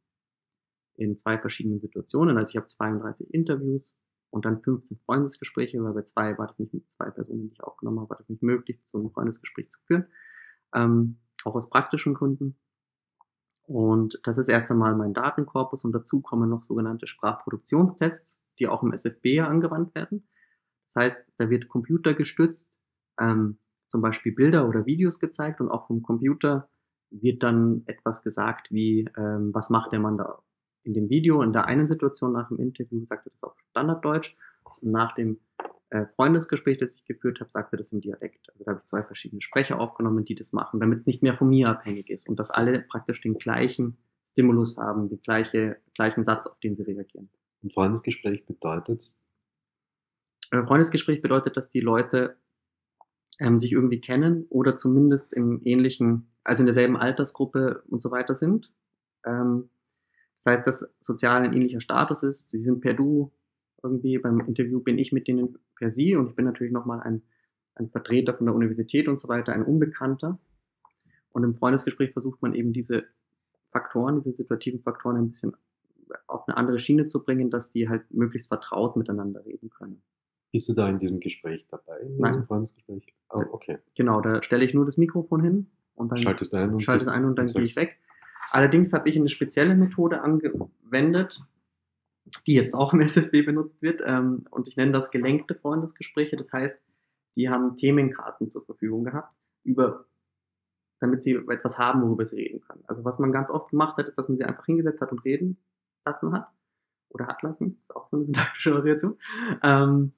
Speaker 2: in zwei verschiedenen Situationen. Also ich habe 32 Interviews und dann 15 Freundesgespräche, weil bei zwei war das nicht mit zwei Personen, die ich aufgenommen habe, war das nicht möglich, so ein Freundesgespräch zu führen. Ähm, auch aus praktischen Gründen. Und das ist erst einmal mein Datenkorpus und dazu kommen noch sogenannte Sprachproduktionstests, die auch im SFB angewandt werden. Das heißt, da wird computergestützt ähm, zum Beispiel Bilder oder Videos gezeigt und auch vom Computer wird dann etwas gesagt wie, ähm, was macht der Mann da in dem Video. In der einen Situation nach dem Interview sagt er das auf Standarddeutsch und nach dem äh, Freundesgespräch, das ich geführt habe, sagte das im Dialekt. Also da habe ich zwei verschiedene Sprecher aufgenommen, die das machen, damit es nicht mehr von mir abhängig ist und dass alle praktisch den gleichen Stimulus haben, den gleiche, gleichen Satz, auf den sie reagieren.
Speaker 3: Und Freundesgespräch bedeutet?
Speaker 2: Äh, Freundesgespräch bedeutet, dass die Leute ähm, sich irgendwie kennen oder zumindest im ähnlichen, also in derselben Altersgruppe und so weiter sind. Ähm, das heißt, dass sozial ein ähnlicher Status ist. Sie sind per Du, irgendwie beim Interview bin ich mit denen per Sie und ich bin natürlich nochmal ein, ein Vertreter von der Universität und so weiter, ein Unbekannter. Und im Freundesgespräch versucht man eben diese Faktoren, diese situativen Faktoren ein bisschen auf eine andere Schiene zu bringen, dass die halt möglichst vertraut miteinander reden können.
Speaker 3: Bist du da in diesem Gespräch dabei? In
Speaker 2: Nein.
Speaker 3: Freundesgespräch? Oh, okay.
Speaker 2: Genau, da stelle ich nur das Mikrofon hin und dann
Speaker 3: schaltest ein und,
Speaker 2: schaltest ein und dann gehe ich weg. Allerdings habe ich eine spezielle Methode angewendet, die jetzt auch im [LAUGHS] SFB benutzt wird. Ähm, und ich nenne das gelenkte Freundesgespräche. Das heißt, die haben Themenkarten zur Verfügung gehabt, über, damit sie etwas haben, worüber sie reden können. Also was man ganz oft gemacht hat, ist, dass man sie einfach hingesetzt hat und reden lassen hat. Oder hat lassen. Das ist auch so eine [LAUGHS] syntaktische Variation. Ähm,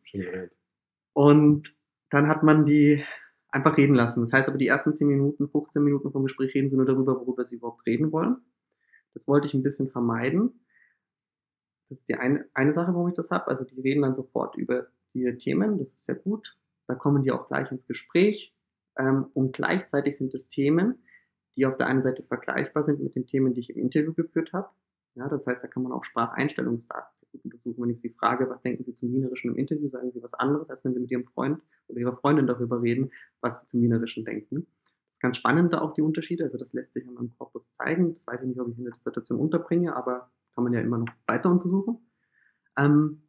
Speaker 2: und dann hat man die einfach reden lassen. Das heißt aber, die ersten 10 Minuten, 15 Minuten vom Gespräch reden sie nur darüber, worüber sie überhaupt reden wollen. Das wollte ich ein bisschen vermeiden. Das ist die eine, eine Sache, warum ich das habe. Also die reden dann sofort über die Themen, das ist sehr gut. Da kommen die auch gleich ins Gespräch. Ähm, und gleichzeitig sind es Themen, die auf der einen Seite vergleichbar sind mit den Themen, die ich im Interview geführt habe. Ja, das heißt, da kann man auch Spracheinstellungsdaten sehr gut untersuchen. Wenn ich Sie frage, was denken Sie zum Wienerischen im Interview, sagen Sie was anderes, als wenn Sie mit Ihrem Freund oder Ihrer Freundin darüber reden, was Sie zum Wienerischen denken. Das ist ganz spannend, da auch die Unterschiede. Also das lässt sich an meinem Korpus zeigen. Das weiß ich nicht, ob ich in der Dissertation unterbringe, aber kann man ja immer noch weiter untersuchen. Ähm,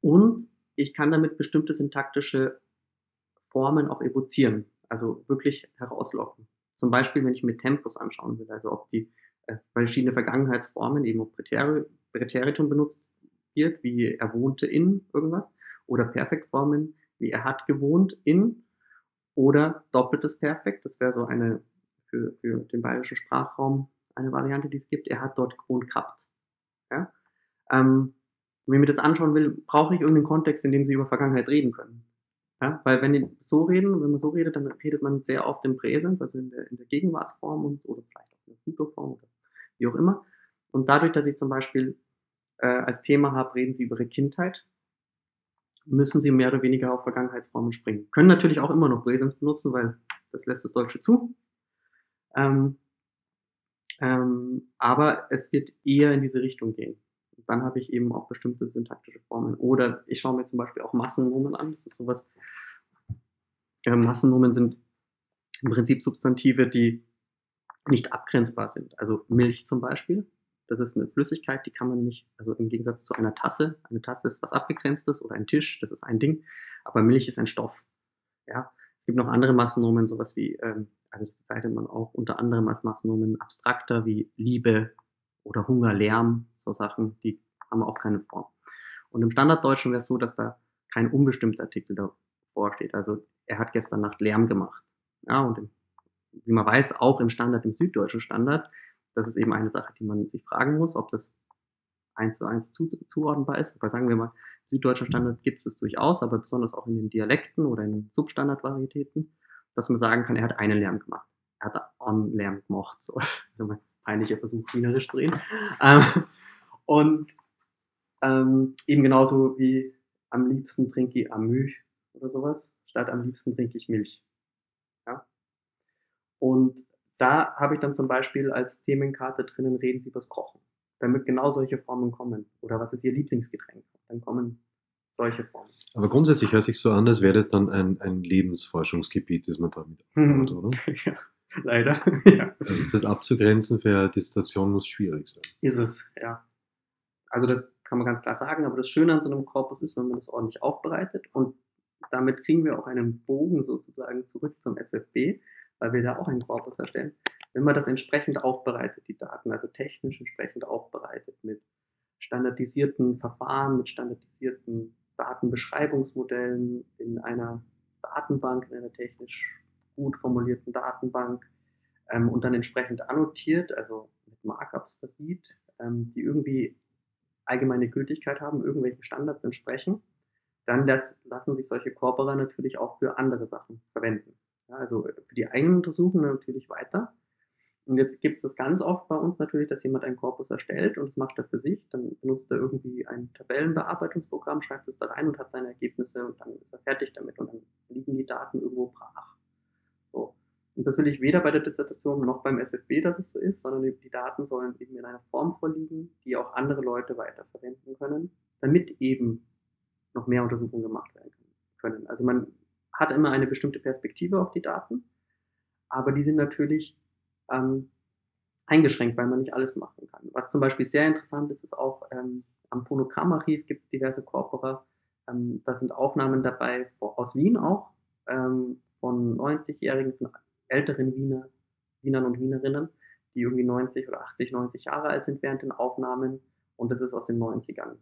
Speaker 2: und ich kann damit bestimmte syntaktische Formen auch evozieren, also wirklich herauslocken. Zum Beispiel, wenn ich mir Tempus anschauen will, also ob die äh, verschiedene Vergangenheitsformen, eben ob Präteritum benutzt wird, wie er wohnte in irgendwas, oder Perfektformen, wie er hat gewohnt in, oder doppeltes Perfekt, das wäre so eine für, für den bayerischen Sprachraum eine Variante, die es gibt. Er hat dort gewohnt. Ja? Ähm, wenn ich mir das anschauen will, brauche ich irgendeinen Kontext, in dem sie über Vergangenheit reden können. Ja? Weil wenn die so reden, wenn man so redet, dann redet man sehr oft im Präsens, also in der, in der Gegenwartsform und, oder vielleicht auch in der Futurform oder wie auch immer. Und dadurch, dass ich zum Beispiel äh, als Thema habe, reden sie über ihre Kindheit, müssen sie mehr oder weniger auf Vergangenheitsformen springen. Können natürlich auch immer noch Präsens benutzen, weil das lässt das Deutsche zu. Ähm, ähm, aber es wird eher in diese Richtung gehen. Dann habe ich eben auch bestimmte syntaktische Formen. Oder ich schaue mir zum Beispiel auch Massennomen an. Das ist sowas. Äh, Massennomen sind im Prinzip Substantive, die nicht abgrenzbar sind. Also Milch zum Beispiel, das ist eine Flüssigkeit, die kann man nicht, also im Gegensatz zu einer Tasse, eine Tasse ist was abgegrenztes oder ein Tisch, das ist ein Ding, aber Milch ist ein Stoff. Ja, gibt noch andere Massennomen, sowas wie, ähm, also das bezeichnet man auch unter anderem als Massennomen abstrakter wie Liebe oder Hunger, Lärm, so Sachen, die haben auch keine Form. Und im Standarddeutschen wäre es so, dass da kein unbestimmter Artikel davor steht. Also er hat gestern Nacht Lärm gemacht. Ja, und im wie man weiß, auch im Standard, im süddeutschen Standard. Das ist eben eine Sache, die man sich fragen muss, ob das eins zu eins zu, zuordnenbar ist. Aber sagen wir mal, süddeutschen Standard gibt es das durchaus, aber besonders auch in den Dialekten oder in Substandardvarietäten, dass man sagen kann, er hat einen Lärm gemacht. Er hat einen Lärm gemacht. So. [LAUGHS] Also mein peinlicher Versuch, wienerisch zu reden. Ähm, und ähm, eben genauso wie am liebsten trinke ich Amü oder sowas, statt am liebsten trinke ich Milch. Und da habe ich dann zum Beispiel als Themenkarte drinnen, reden Sie übers Kochen. Damit genau solche Formen kommen. Oder was ist Ihr Lieblingsgetränk? Dann kommen solche Formen.
Speaker 3: Aber grundsätzlich hört sich so an, als wäre das dann ein, ein Lebensforschungsgebiet, das man damit aufbaut, oder? [LAUGHS]
Speaker 2: ja, leider. [LAUGHS] ja.
Speaker 3: Also das abzugrenzen für eine Dissertation muss schwierig sein.
Speaker 2: Ist es, ja. Also das kann man ganz klar sagen, aber das Schöne an so einem Korpus ist, wenn man das ordentlich aufbereitet und damit kriegen wir auch einen Bogen sozusagen zurück zum SFB, weil wir da auch einen Korpus erstellen. Wenn man das entsprechend aufbereitet, die Daten, also technisch entsprechend aufbereitet mit standardisierten Verfahren, mit standardisierten Datenbeschreibungsmodellen in einer Datenbank, in einer technisch gut formulierten Datenbank ähm, und dann entsprechend annotiert, also mit Markups versieht, ähm, die irgendwie allgemeine Gültigkeit haben, irgendwelchen Standards entsprechen, dann das, lassen sich solche Corpora natürlich auch für andere Sachen verwenden. Ja, also für die eigenen Untersuchungen natürlich weiter. Und jetzt gibt es das ganz oft bei uns natürlich, dass jemand einen Korpus erstellt und das macht er für sich. Dann benutzt er irgendwie ein Tabellenbearbeitungsprogramm, schreibt es da rein und hat seine Ergebnisse und dann ist er fertig damit und dann liegen die Daten irgendwo brach. So. Und das will ich weder bei der Dissertation noch beim SFB, dass es so ist, sondern die Daten sollen eben in einer Form vorliegen, die auch andere Leute weiterverwenden können, damit eben noch mehr Untersuchungen gemacht werden können. Also man hat immer eine bestimmte Perspektive auf die Daten, aber die sind natürlich ähm, eingeschränkt, weil man nicht alles machen kann. Was zum Beispiel sehr interessant ist, ist auch ähm, am Phonogrammarchiv gibt es diverse Corpora. Ähm, da sind Aufnahmen dabei aus Wien auch, ähm, von 90-Jährigen, von älteren Wiener, Wienern und Wienerinnen, die irgendwie 90 oder 80, 90 Jahre alt sind während den Aufnahmen und das ist aus den 90ern.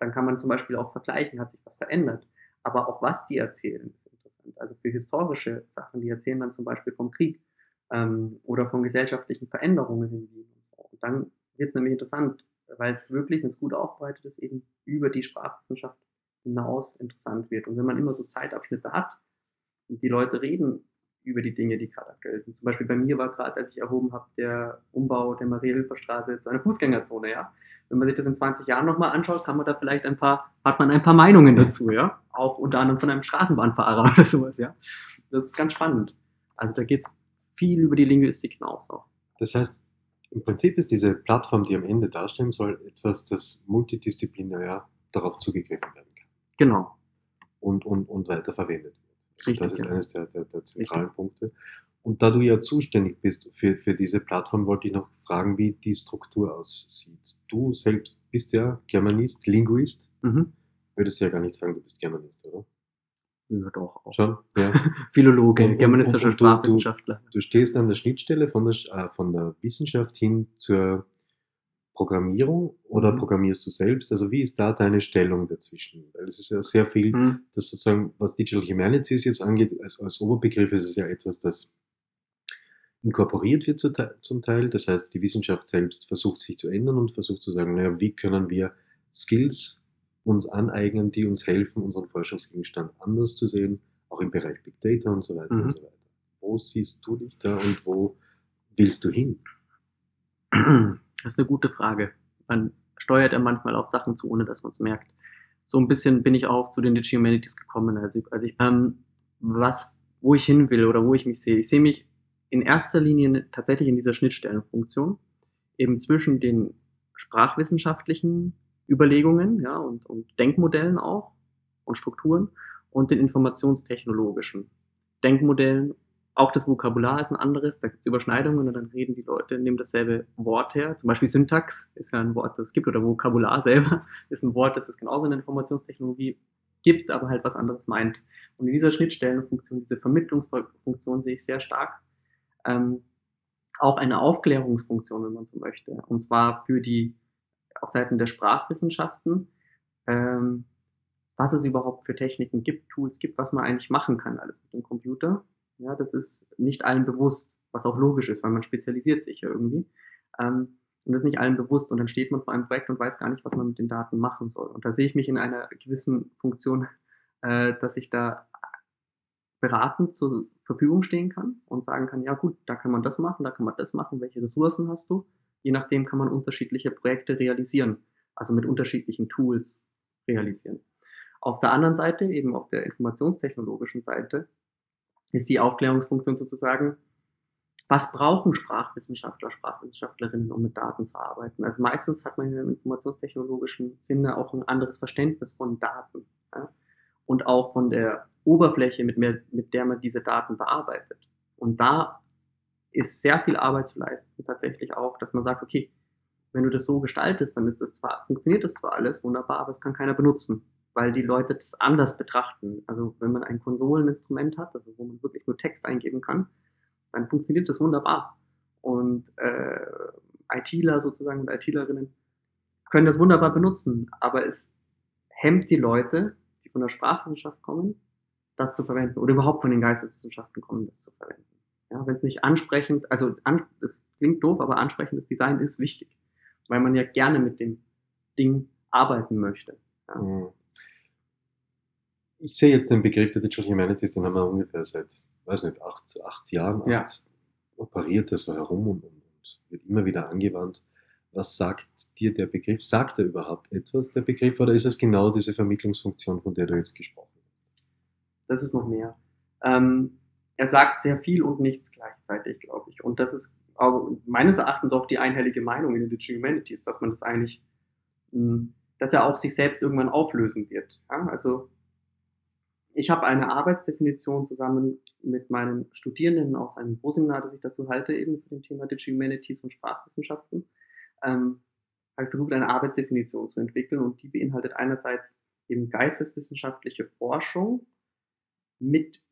Speaker 2: Dann kann man zum Beispiel auch vergleichen, hat sich was verändert. Aber auch was die erzählen, sind. Also für historische Sachen, die erzählen dann zum Beispiel vom Krieg ähm, oder von gesellschaftlichen Veränderungen in Wien und so. Und dann wird es nämlich interessant, weil es wirklich, wenn es gut aufbereitet ist, eben über die Sprachwissenschaft hinaus interessant wird. Und wenn man immer so Zeitabschnitte hat, die Leute reden über die Dinge, die gerade aktuell sind. Zum Beispiel bei mir war gerade, als ich erhoben habe, der Umbau der Mariehilfer Straße zu einer Fußgängerzone, ja. Wenn man sich das in 20 Jahren nochmal anschaut, kann man da vielleicht ein paar, hat man ein paar Meinungen dazu, ja. Auch unter anderem von einem Straßenbahnfahrer [LAUGHS] oder sowas, ja. Das ist ganz spannend. Also da geht es viel über die Linguistik hinaus auch.
Speaker 3: Das heißt, im Prinzip ist diese Plattform, die am Ende darstellen soll, etwas, das multidisziplinär darauf zugegriffen werden kann.
Speaker 2: Genau.
Speaker 3: Und, und, und weiter verwendet wird. Richtig, das ist eines der, der, der zentralen Richtig. Punkte. Und da du ja zuständig bist für, für diese Plattform, wollte ich noch fragen, wie die Struktur aussieht. Du selbst bist ja Germanist, Linguist. Mhm. Würdest du ja gar nicht sagen, du bist Germanist, oder?
Speaker 2: Ja, doch.
Speaker 3: Auch. Schon? Ja. [LAUGHS]
Speaker 2: Philologe, und, germanistischer und, und, Sprachwissenschaftler.
Speaker 3: Du, du, stehst an der Schnittstelle von der, äh, von der Wissenschaft hin zur Programmierung oder mhm. programmierst du selbst? Also wie ist da deine Stellung dazwischen? Weil es ist ja sehr viel, mhm. das sozusagen, was Digital Humanities jetzt angeht, als, als Oberbegriff ist es ja etwas, das inkorporiert wird zum Teil. Das heißt, die Wissenschaft selbst versucht sich zu ändern und versucht zu sagen, naja, wie können wir Skills uns aneignen, die uns helfen, unseren Forschungsgegenstand anders zu sehen, auch im Bereich Big Data und so weiter mhm. und so weiter. Wo siehst du dich da und wo willst du hin? [CLEARS THROAT]
Speaker 2: Das ist eine gute Frage. Man steuert ja manchmal auch Sachen zu, ohne dass man es merkt. So ein bisschen bin ich auch zu den Digital Humanities gekommen. Also, also ich, ähm, was, wo ich hin will oder wo ich mich sehe. Ich sehe mich in erster Linie tatsächlich in dieser Schnittstellenfunktion, eben zwischen den sprachwissenschaftlichen Überlegungen ja, und, und Denkmodellen auch und Strukturen und den informationstechnologischen Denkmodellen. Auch das Vokabular ist ein anderes, da gibt es Überschneidungen und dann reden die Leute, nehmen dasselbe Wort her. Zum Beispiel Syntax ist ja ein Wort, das es gibt, oder Vokabular [LAUGHS] selber ist ein Wort, das es genauso in der Informationstechnologie gibt, aber halt was anderes meint. Und in dieser Schnittstellenfunktion, diese Vermittlungsfunktion sehe ich sehr stark. Ähm, auch eine Aufklärungsfunktion, wenn man so möchte. Und zwar für die auf Seiten der Sprachwissenschaften, ähm, was es überhaupt für Techniken gibt, Tools gibt, was man eigentlich machen kann, alles mit dem Computer. Ja, das ist nicht allen bewusst, was auch logisch ist, weil man spezialisiert sich ja irgendwie. Ähm, und das ist nicht allen bewusst. Und dann steht man vor einem Projekt und weiß gar nicht, was man mit den Daten machen soll. Und da sehe ich mich in einer gewissen Funktion, äh, dass ich da beratend zur Verfügung stehen kann und sagen kann, ja gut, da kann man das machen, da kann man das machen, welche Ressourcen hast du? Je nachdem kann man unterschiedliche Projekte realisieren, also mit unterschiedlichen Tools realisieren. Auf der anderen Seite, eben auf der informationstechnologischen Seite, ist die Aufklärungsfunktion sozusagen, was brauchen Sprachwissenschaftler, Sprachwissenschaftlerinnen, um mit Daten zu arbeiten? Also meistens hat man im informationstechnologischen Sinne auch ein anderes Verständnis von Daten ja? und auch von der Oberfläche, mit, mehr, mit der man diese Daten bearbeitet. Und da ist sehr viel Arbeit zu leisten, tatsächlich auch, dass man sagt, okay, wenn du das so gestaltest, dann ist das zwar, funktioniert das zwar alles wunderbar, aber es kann keiner benutzen, weil die Leute das anders betrachten. Also wenn man ein Konsoleninstrument hat, also wo man wirklich nur Text eingeben kann, dann funktioniert das wunderbar. Und äh, ITler sozusagen und ITlerinnen können das wunderbar benutzen, aber es hemmt die Leute, die von der Sprachwissenschaft kommen, das zu verwenden oder überhaupt von den Geisteswissenschaften kommen, das zu verwenden. Ja, wenn es nicht ansprechend, also an, das klingt doof, aber ansprechendes Design ist wichtig, weil man ja gerne mit dem Ding arbeiten möchte. Ja. Mhm.
Speaker 3: Ich sehe jetzt den Begriff der Digital Humanities, den haben wir ungefähr seit, weiß nicht, acht, acht Jahren ja. operiert er so herum und, und, und wird immer wieder angewandt. Was sagt dir der Begriff? Sagt er überhaupt etwas, der Begriff, oder ist es genau diese Vermittlungsfunktion, von der du jetzt gesprochen hast?
Speaker 2: Das ist noch mehr. Ähm, er sagt sehr viel und nichts gleichzeitig, glaube ich. Und das ist meines Erachtens auch die einhellige Meinung in den Digital Humanities, dass man das eigentlich, hm, dass er auch sich selbst irgendwann auflösen wird. Ja? Also ich habe eine Arbeitsdefinition zusammen mit meinen Studierenden aus einem Proseminar, das ich dazu halte, eben zu dem Thema Digital Humanities und Sprachwissenschaften. Ähm, habe ich versucht, eine Arbeitsdefinition zu entwickeln und die beinhaltet einerseits eben geisteswissenschaftliche Forschung mit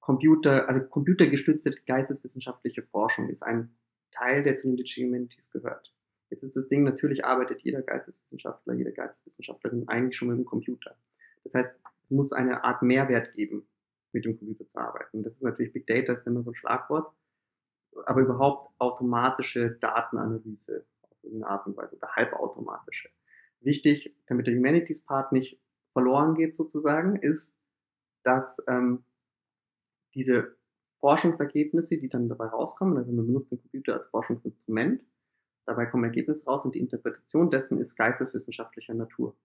Speaker 2: Computer, also computergestützte geisteswissenschaftliche Forschung ist ein Teil, der zu den Digital Humanities gehört. Jetzt ist das Ding, natürlich arbeitet jeder Geisteswissenschaftler, jede Geisteswissenschaftlerin eigentlich schon mit dem Computer. Das heißt, es muss eine Art Mehrwert geben, mit dem Computer zu arbeiten. Das ist natürlich Big Data, ist immer so ein Schlagwort, aber überhaupt automatische Datenanalyse auf irgendeine Art und Weise oder halbautomatische. Wichtig, damit der Humanities-Part nicht verloren geht sozusagen, ist, dass ähm, diese Forschungsergebnisse, die dann dabei rauskommen, also wir benutzen Computer als Forschungsinstrument, dabei kommen Ergebnisse raus und die Interpretation dessen ist geisteswissenschaftlicher Natur.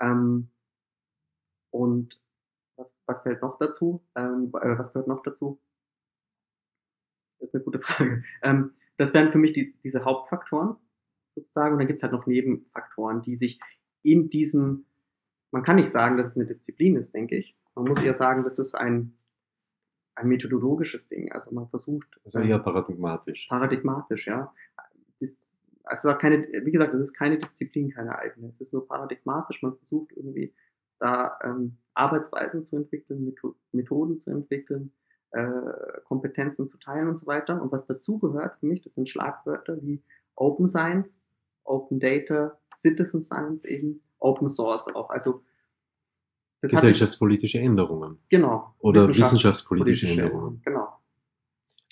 Speaker 2: Ähm, und was, was, fällt noch dazu? Ähm, äh, was gehört noch dazu? Das ist eine gute [LAUGHS] Frage. Ähm, das wären für mich die, diese Hauptfaktoren sozusagen. Und dann gibt es halt noch Nebenfaktoren, die sich in diesen, man kann nicht sagen, dass es eine Disziplin ist, denke ich. Man muss eher sagen, das ist ein, ein methodologisches Ding. Also man versucht.
Speaker 3: Also eher paradigmatisch.
Speaker 2: Paradigmatisch, ja. Ist, also keine, wie gesagt, es ist keine Disziplin, keine eigene. Es ist nur paradigmatisch. Man versucht irgendwie da ähm, Arbeitsweisen zu entwickeln, Methoden zu entwickeln, äh, Kompetenzen zu teilen und so weiter. Und was dazugehört für mich, das sind Schlagwörter wie Open Science, Open Data, Citizen Science eben, Open Source auch. Also
Speaker 3: gesellschaftspolitische Änderungen.
Speaker 2: Genau.
Speaker 3: Oder wissenschaftspolitische Änderungen.
Speaker 2: Genau.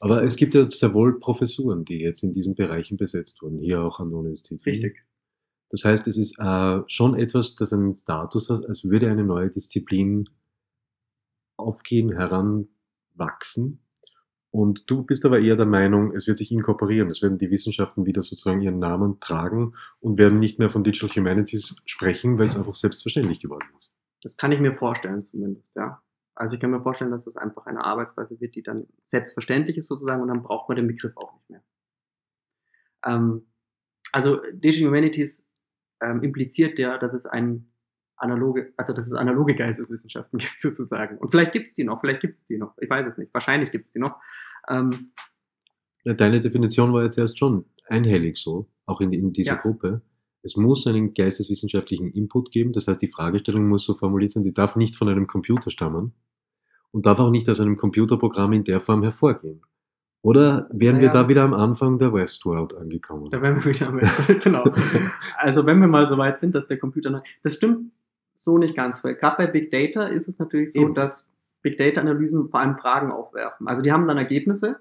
Speaker 3: Aber es gibt ja sehr wohl Professuren, die jetzt in diesen Bereichen besetzt wurden, hier auch an der Universität.
Speaker 2: Richtig.
Speaker 3: Das heißt, es ist äh, schon etwas, das einen Status hat, als würde eine neue Disziplin aufgehen, heranwachsen. Und du bist aber eher der Meinung, es wird sich inkorporieren, es werden die Wissenschaften wieder sozusagen ihren Namen tragen und werden nicht mehr von Digital Humanities sprechen, weil es einfach selbstverständlich geworden ist.
Speaker 2: Das kann ich mir vorstellen zumindest, ja. Also ich kann mir vorstellen, dass das einfach eine Arbeitsweise wird, die dann selbstverständlich ist sozusagen und dann braucht man den Begriff auch nicht mehr. Ähm, also Digital Humanities ähm, impliziert ja, dass es ein analoge, also dass es analoge Geisteswissenschaften [LAUGHS] gibt sozusagen. Und vielleicht gibt es die noch, vielleicht gibt es die noch, ich weiß es nicht, wahrscheinlich gibt es die noch. Ähm,
Speaker 3: ja, deine Definition war jetzt erst schon einhellig so, auch in, in dieser ja. Gruppe. Es muss einen geisteswissenschaftlichen Input geben, das heißt, die Fragestellung muss so formuliert sein, die darf nicht von einem Computer stammen und darf auch nicht aus einem Computerprogramm in der Form hervorgehen. Oder wären naja. wir da wieder am Anfang der Westworld angekommen?
Speaker 2: Da wären wir wieder am Westworld, genau. Also wenn wir mal so weit sind, dass der Computer... Das stimmt so nicht ganz. Weil gerade bei Big Data ist es natürlich so, Eben. dass Big Data-Analysen vor allem Fragen aufwerfen. Also die haben dann Ergebnisse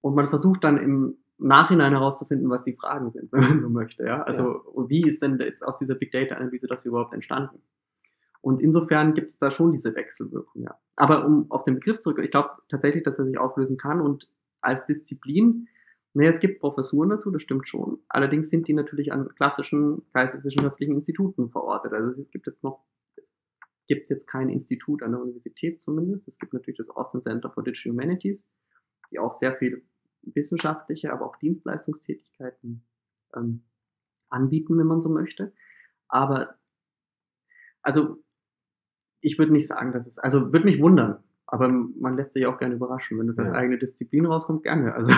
Speaker 2: und man versucht dann im Nachhinein herauszufinden, was die Fragen sind, [LAUGHS] wenn man so möchte. Ja? Also ja. wie ist denn jetzt aus dieser Big Data-Analyse das überhaupt entstanden? Und insofern gibt es da schon diese Wechselwirkung, ja. Aber um auf den Begriff zurück, ich glaube tatsächlich, dass er sich auflösen kann und als Disziplin Nee, es gibt Professuren dazu, das stimmt schon. Allerdings sind die natürlich an klassischen geisteswissenschaftlichen Instituten verortet. Also es gibt jetzt noch, es gibt jetzt kein Institut an der Universität zumindest. Es gibt natürlich das Austin Center for Digital Humanities, die auch sehr viel wissenschaftliche, aber auch Dienstleistungstätigkeiten ähm, anbieten, wenn man so möchte. Aber also ich würde nicht sagen, dass es, also würde mich wundern, aber man lässt sich auch gerne überraschen. Wenn das als ja. eigene Disziplin rauskommt, gerne. Also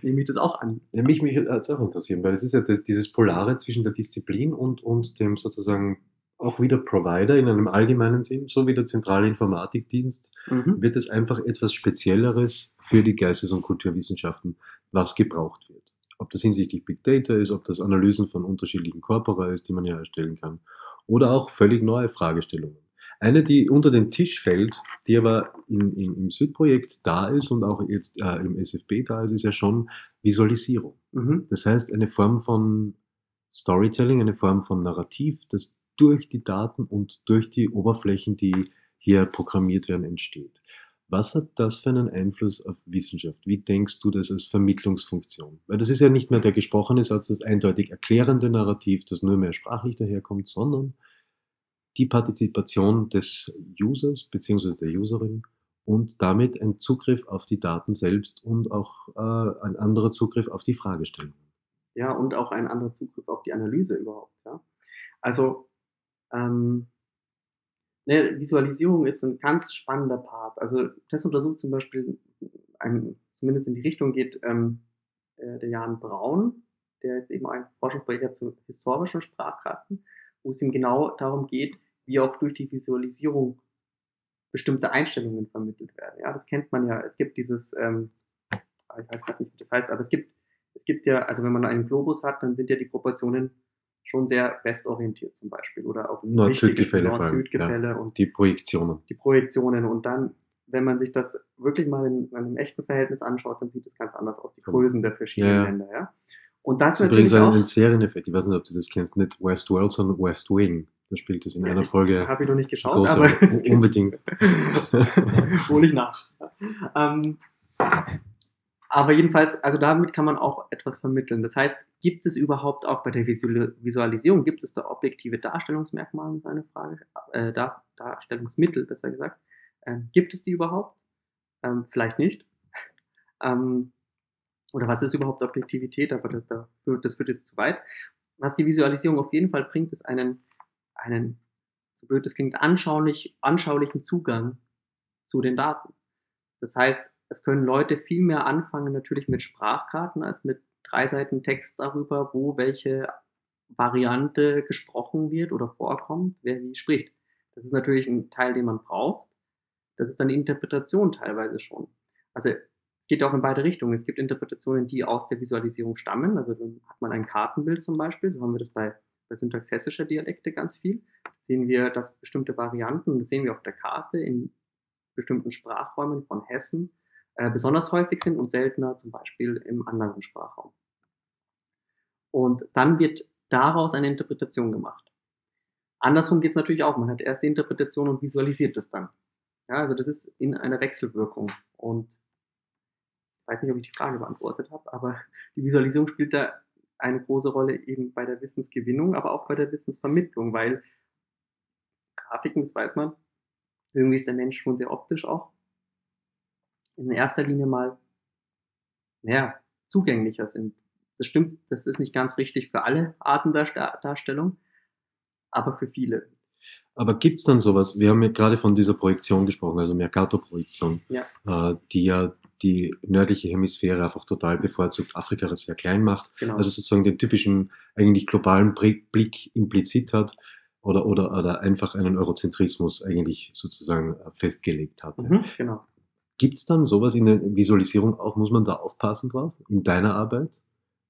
Speaker 2: nehme [LAUGHS] ich das auch an.
Speaker 3: Ja, mich mich es auch interessieren, weil es ist ja das, dieses Polare zwischen der Disziplin und, und dem sozusagen auch wieder Provider in einem allgemeinen Sinn, so wie der zentrale Informatikdienst, mhm. wird es einfach etwas Spezielleres für die Geistes- und Kulturwissenschaften, was gebraucht wird. Ob das hinsichtlich Big Data ist, ob das Analysen von unterschiedlichen Corpora ist, die man ja erstellen kann, oder auch völlig neue Fragestellungen. Eine, die unter den Tisch fällt, die aber in, in, im Südprojekt da ist und auch jetzt äh, im SFB da ist, ist ja schon Visualisierung. Mhm. Das heißt, eine Form von Storytelling, eine Form von Narrativ, das durch die Daten und durch die Oberflächen, die hier programmiert werden, entsteht. Was hat das für einen Einfluss auf Wissenschaft? Wie denkst du das als Vermittlungsfunktion? Weil das ist ja nicht mehr der gesprochene Satz, das eindeutig erklärende Narrativ, das nur mehr sprachlich daherkommt, sondern die Partizipation des Users bzw. der Userin und damit ein Zugriff auf die Daten selbst und auch äh, ein anderer Zugriff auf die Fragestellung.
Speaker 2: Ja, und auch ein anderer Zugriff auf die Analyse überhaupt. Ja. Also ähm, ne, Visualisierung ist ein ganz spannender Part. Also das untersucht zum Beispiel, ein, zumindest in die Richtung geht, ähm, äh, der Jan Braun, der jetzt eben ein Forschungsprojekt hat zu historischen Sprachkarten, wo es ihm genau darum geht, wie auch durch die Visualisierung bestimmte Einstellungen vermittelt werden. Ja, das kennt man ja. Es gibt dieses, ähm, ah, ich weiß gerade nicht, wie das heißt, aber es gibt, es gibt ja, also wenn man einen Globus hat, dann sind ja die Proportionen schon sehr westorientiert zum Beispiel oder auf
Speaker 3: Nord-Süd-Gefälle
Speaker 2: Nord ja.
Speaker 3: und die Projektionen.
Speaker 2: Die Projektionen und dann, wenn man sich das wirklich mal in, in einem echten Verhältnis anschaut, dann sieht es ganz anders aus, die Größen der verschiedenen ja. Länder. Ja?
Speaker 3: Und das, das ist übrigens ein, ein Serieneffekt. Ich weiß nicht, ob du das kennst, nicht Westworld, sondern West Wing. Da spielt es in einer Folge.
Speaker 2: Habe ich noch nicht geschaut, aber [LAUGHS]
Speaker 3: unbedingt. [LAUGHS]
Speaker 2: Hole ich nach. Ähm, aber jedenfalls, also damit kann man auch etwas vermitteln. Das heißt, gibt es überhaupt auch bei der Visualisierung, gibt es da objektive Darstellungsmerkmale, ist eine Frage, äh, Dar Darstellungsmittel, besser gesagt. Ähm, gibt es die überhaupt? Ähm, vielleicht nicht. [LAUGHS] Ähm, oder was ist überhaupt Objektivität? Aber das, das führt jetzt zu weit. Was die Visualisierung auf jeden Fall bringt, ist einen, einen so blöd das klingt, anschaulich, anschaulichen Zugang zu den Daten. Das heißt, es können Leute viel mehr anfangen natürlich mit Sprachkarten als mit drei Seiten Text darüber, wo welche Variante gesprochen wird oder vorkommt, wer wie spricht. Das ist natürlich ein Teil, den man braucht. Das ist dann die Interpretation teilweise schon. Also geht auch in beide Richtungen. Es gibt Interpretationen, die aus der Visualisierung stammen. Also dann hat man ein Kartenbild zum Beispiel, so haben wir das bei, bei syntax hessischer Dialekte ganz viel. Da sehen wir, dass bestimmte Varianten, das sehen wir auf der Karte in bestimmten Sprachräumen von Hessen, äh, besonders häufig sind und seltener zum Beispiel im anderen Sprachraum. Und dann wird daraus eine Interpretation gemacht. Andersrum geht es natürlich auch. Man hat erst die Interpretation und visualisiert das dann. Ja, also das ist in einer Wechselwirkung. Und weiß nicht, ob ich die Frage beantwortet habe, aber die Visualisierung spielt da eine große Rolle eben bei der Wissensgewinnung, aber auch bei der Wissensvermittlung, weil Grafiken, das weiß man, irgendwie ist der Mensch schon sehr optisch auch in erster Linie mal ja, zugänglicher sind. Das stimmt, das ist nicht ganz richtig für alle Arten der Darstellung, aber für viele.
Speaker 3: Aber gibt es dann sowas? Wir haben ja gerade von dieser Projektion gesprochen, also Mercator-Projektion,
Speaker 2: ja.
Speaker 3: äh, die ja die nördliche Hemisphäre einfach total bevorzugt, Afrika sehr klein macht,
Speaker 2: genau.
Speaker 3: also sozusagen den typischen, eigentlich globalen Blick implizit hat oder, oder, oder einfach einen Eurozentrismus eigentlich sozusagen äh, festgelegt hat.
Speaker 2: Mhm, genau.
Speaker 3: Gibt es dann sowas in der Visualisierung auch, muss man da aufpassen drauf, in deiner Arbeit?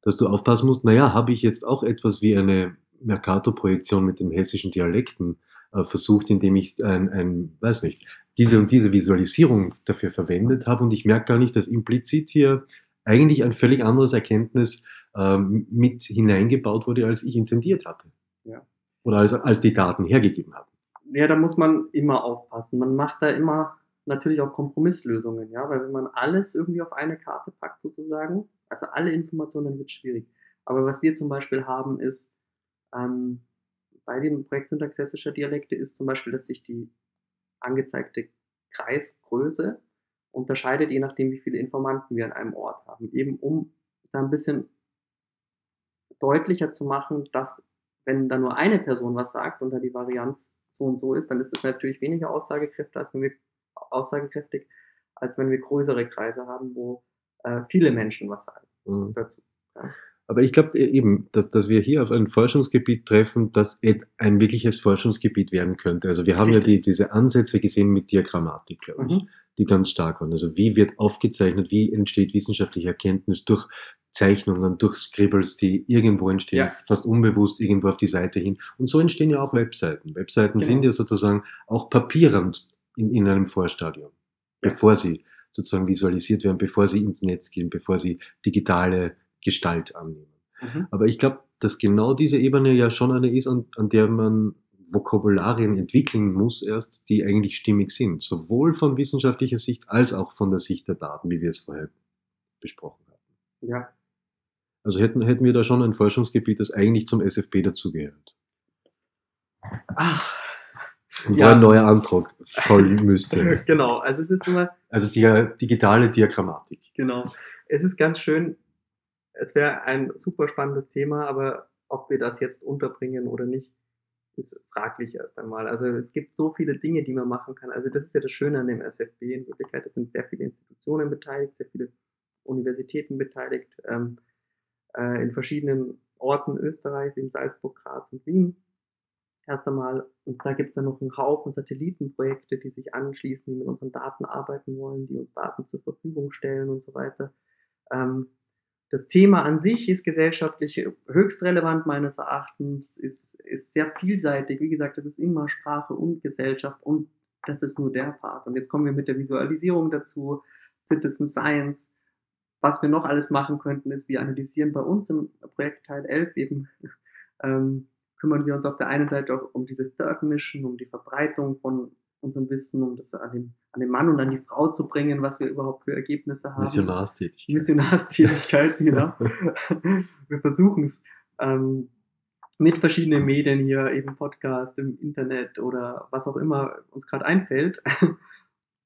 Speaker 3: Dass du aufpassen musst, naja, habe ich jetzt auch etwas wie eine Mercator-Projektion mit den hessischen Dialekten äh, versucht, indem ich ein, ein, weiß nicht, diese und diese Visualisierung dafür verwendet habe und ich merke gar nicht, dass implizit hier eigentlich ein völlig anderes Erkenntnis ähm, mit hineingebaut wurde, als ich intendiert hatte.
Speaker 2: Ja.
Speaker 3: Oder als, als die Daten hergegeben haben.
Speaker 2: Ja, da muss man immer aufpassen. Man macht da immer natürlich auch Kompromisslösungen, ja, weil wenn man alles irgendwie auf eine Karte packt sozusagen, also alle Informationen, dann wird schwierig. Aber was wir zum Beispiel haben ist, ähm, bei dem Projekt Syntax hessischer Dialekte ist zum Beispiel, dass sich die angezeigte Kreisgröße unterscheidet, je nachdem, wie viele Informanten wir an einem Ort haben. Eben um da ein bisschen deutlicher zu machen, dass wenn da nur eine Person was sagt und da die Varianz so und so ist, dann ist es natürlich weniger aussagekräftig, als wenn wir aussagekräftig, als wenn wir größere Kreise haben, wo äh, viele Menschen was sagen
Speaker 3: mhm. dazu. Ja. Aber ich glaube eben, dass, dass wir hier auf ein Forschungsgebiet treffen, das ein wirkliches Forschungsgebiet werden könnte. Also wir haben Richtig. ja die, diese Ansätze gesehen mit Diagrammatik, glaube ich, mhm. die ganz stark waren. Also wie wird aufgezeichnet, wie entsteht wissenschaftliche Erkenntnis durch Zeichnungen, durch Scribbles, die irgendwo entstehen, ja. fast unbewusst irgendwo auf die Seite hin. Und so entstehen ja auch Webseiten. Webseiten genau. sind ja sozusagen auch papierend in, in einem Vorstadium, ja. bevor sie sozusagen visualisiert werden, bevor sie ins Netz gehen, bevor sie digitale Gestalt annehmen. Mhm. Aber ich glaube, dass genau diese Ebene ja schon eine ist, an, an der man Vokabularien entwickeln muss erst, die eigentlich stimmig sind. Sowohl von wissenschaftlicher Sicht als auch von der Sicht der Daten, wie wir es vorher besprochen haben.
Speaker 2: Ja.
Speaker 3: Also hätten, hätten wir da schon ein Forschungsgebiet, das eigentlich zum SFB dazugehört.
Speaker 2: Ach,
Speaker 3: und ja. wo ein neuer Antrag folgen [LAUGHS] müsste.
Speaker 2: genau, also es ist immer.
Speaker 3: Also die, digitale Diagrammatik.
Speaker 2: Genau. Es ist ganz schön, es wäre ein super spannendes Thema, aber ob wir das jetzt unterbringen oder nicht, ist fraglich erst einmal. Also es gibt so viele Dinge, die man machen kann. Also das ist ja das Schöne an dem SFB in Wirklichkeit. Es sind sehr viele Institutionen beteiligt, sehr viele Universitäten beteiligt, ähm, äh, in verschiedenen Orten Österreichs, in Salzburg, Graz und Wien erst einmal. Und da gibt es dann noch einen Haufen Satellitenprojekte, die sich anschließen, die mit unseren Daten arbeiten wollen, die uns Daten zur Verfügung stellen und so weiter. Ähm, das Thema an sich ist gesellschaftlich höchst relevant meines Erachtens, ist, ist sehr vielseitig. Wie gesagt, das ist immer Sprache und Gesellschaft und das ist nur der Part. Und jetzt kommen wir mit der Visualisierung dazu, Citizen Science. Was wir noch alles machen könnten, ist, wir analysieren bei uns im Projekt Teil 11 eben ähm, kümmern wir uns auf der einen Seite auch um diese Third Mission, um die Verbreitung von unserem Wissen, um das an den, an den Mann und an die Frau zu bringen, was wir überhaupt für Ergebnisse haben.
Speaker 3: Missionarstätigkeit.
Speaker 2: Missionarstätigkeiten, [LAUGHS] genau. wir versuchen es ähm, mit verschiedenen Medien hier, eben Podcast, im Internet oder was auch immer uns gerade einfällt.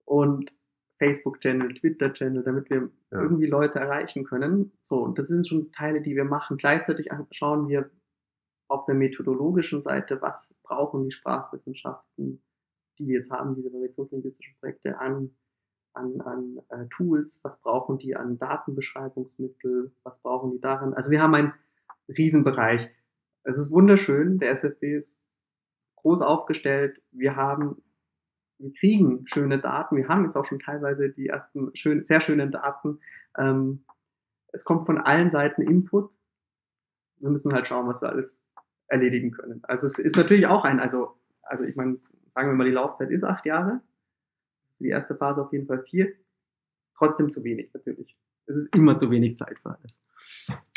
Speaker 2: Und Facebook-Channel, Twitter-Channel, damit wir ja. irgendwie Leute erreichen können. So, und das sind schon Teile, die wir machen. Gleichzeitig schauen wir auf der methodologischen Seite, was brauchen die Sprachwissenschaften, die wir jetzt haben, diese variationslinguistischen Projekte, an, an, an äh, Tools, was brauchen die an Datenbeschreibungsmittel, was brauchen die daran. Also wir haben einen Riesenbereich. Es ist wunderschön, der SFB ist groß aufgestellt. Wir haben wir kriegen schöne Daten. Wir haben jetzt auch schon teilweise die ersten schön, sehr schönen Daten. Ähm, es kommt von allen Seiten Input. Wir müssen halt schauen, was wir alles erledigen können. Also es ist natürlich auch ein, also, also ich meine, sagen wir mal, die Laufzeit ist acht Jahre. Die erste Phase auf jeden Fall vier. Trotzdem zu wenig natürlich. Es ist immer zu wenig Zeit für alles.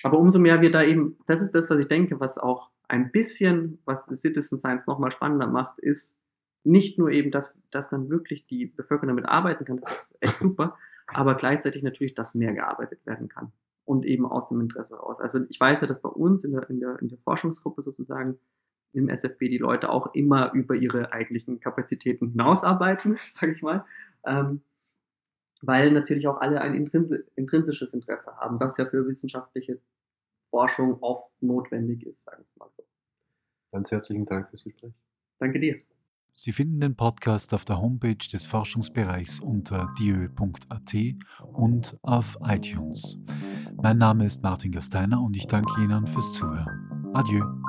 Speaker 2: Aber umso mehr wir da eben, das ist das, was ich denke, was auch ein bisschen, was Citizen Science nochmal spannender macht, ist nicht nur eben, dass, dass dann wirklich die Bevölkerung damit arbeiten kann, das ist echt super, aber gleichzeitig natürlich, dass mehr gearbeitet werden kann und eben aus dem Interesse raus. Also ich weiß ja, dass bei uns in der, in der, in der Forschungsgruppe sozusagen im SFB die Leute auch immer über ihre eigentlichen Kapazitäten hinausarbeiten, [LAUGHS] sage ich mal, ähm, weil natürlich auch alle ein intrinsisches Interesse haben, das ja für wissenschaftliche Forschung oft notwendig ist, sage ich mal so.
Speaker 3: Ganz herzlichen Dank fürs Gespräch.
Speaker 2: Danke dir.
Speaker 1: Sie finden den Podcast auf der Homepage des Forschungsbereichs unter diö.at und auf iTunes. Mein Name ist Martin Gasteiner und ich danke Ihnen fürs Zuhören. Adieu.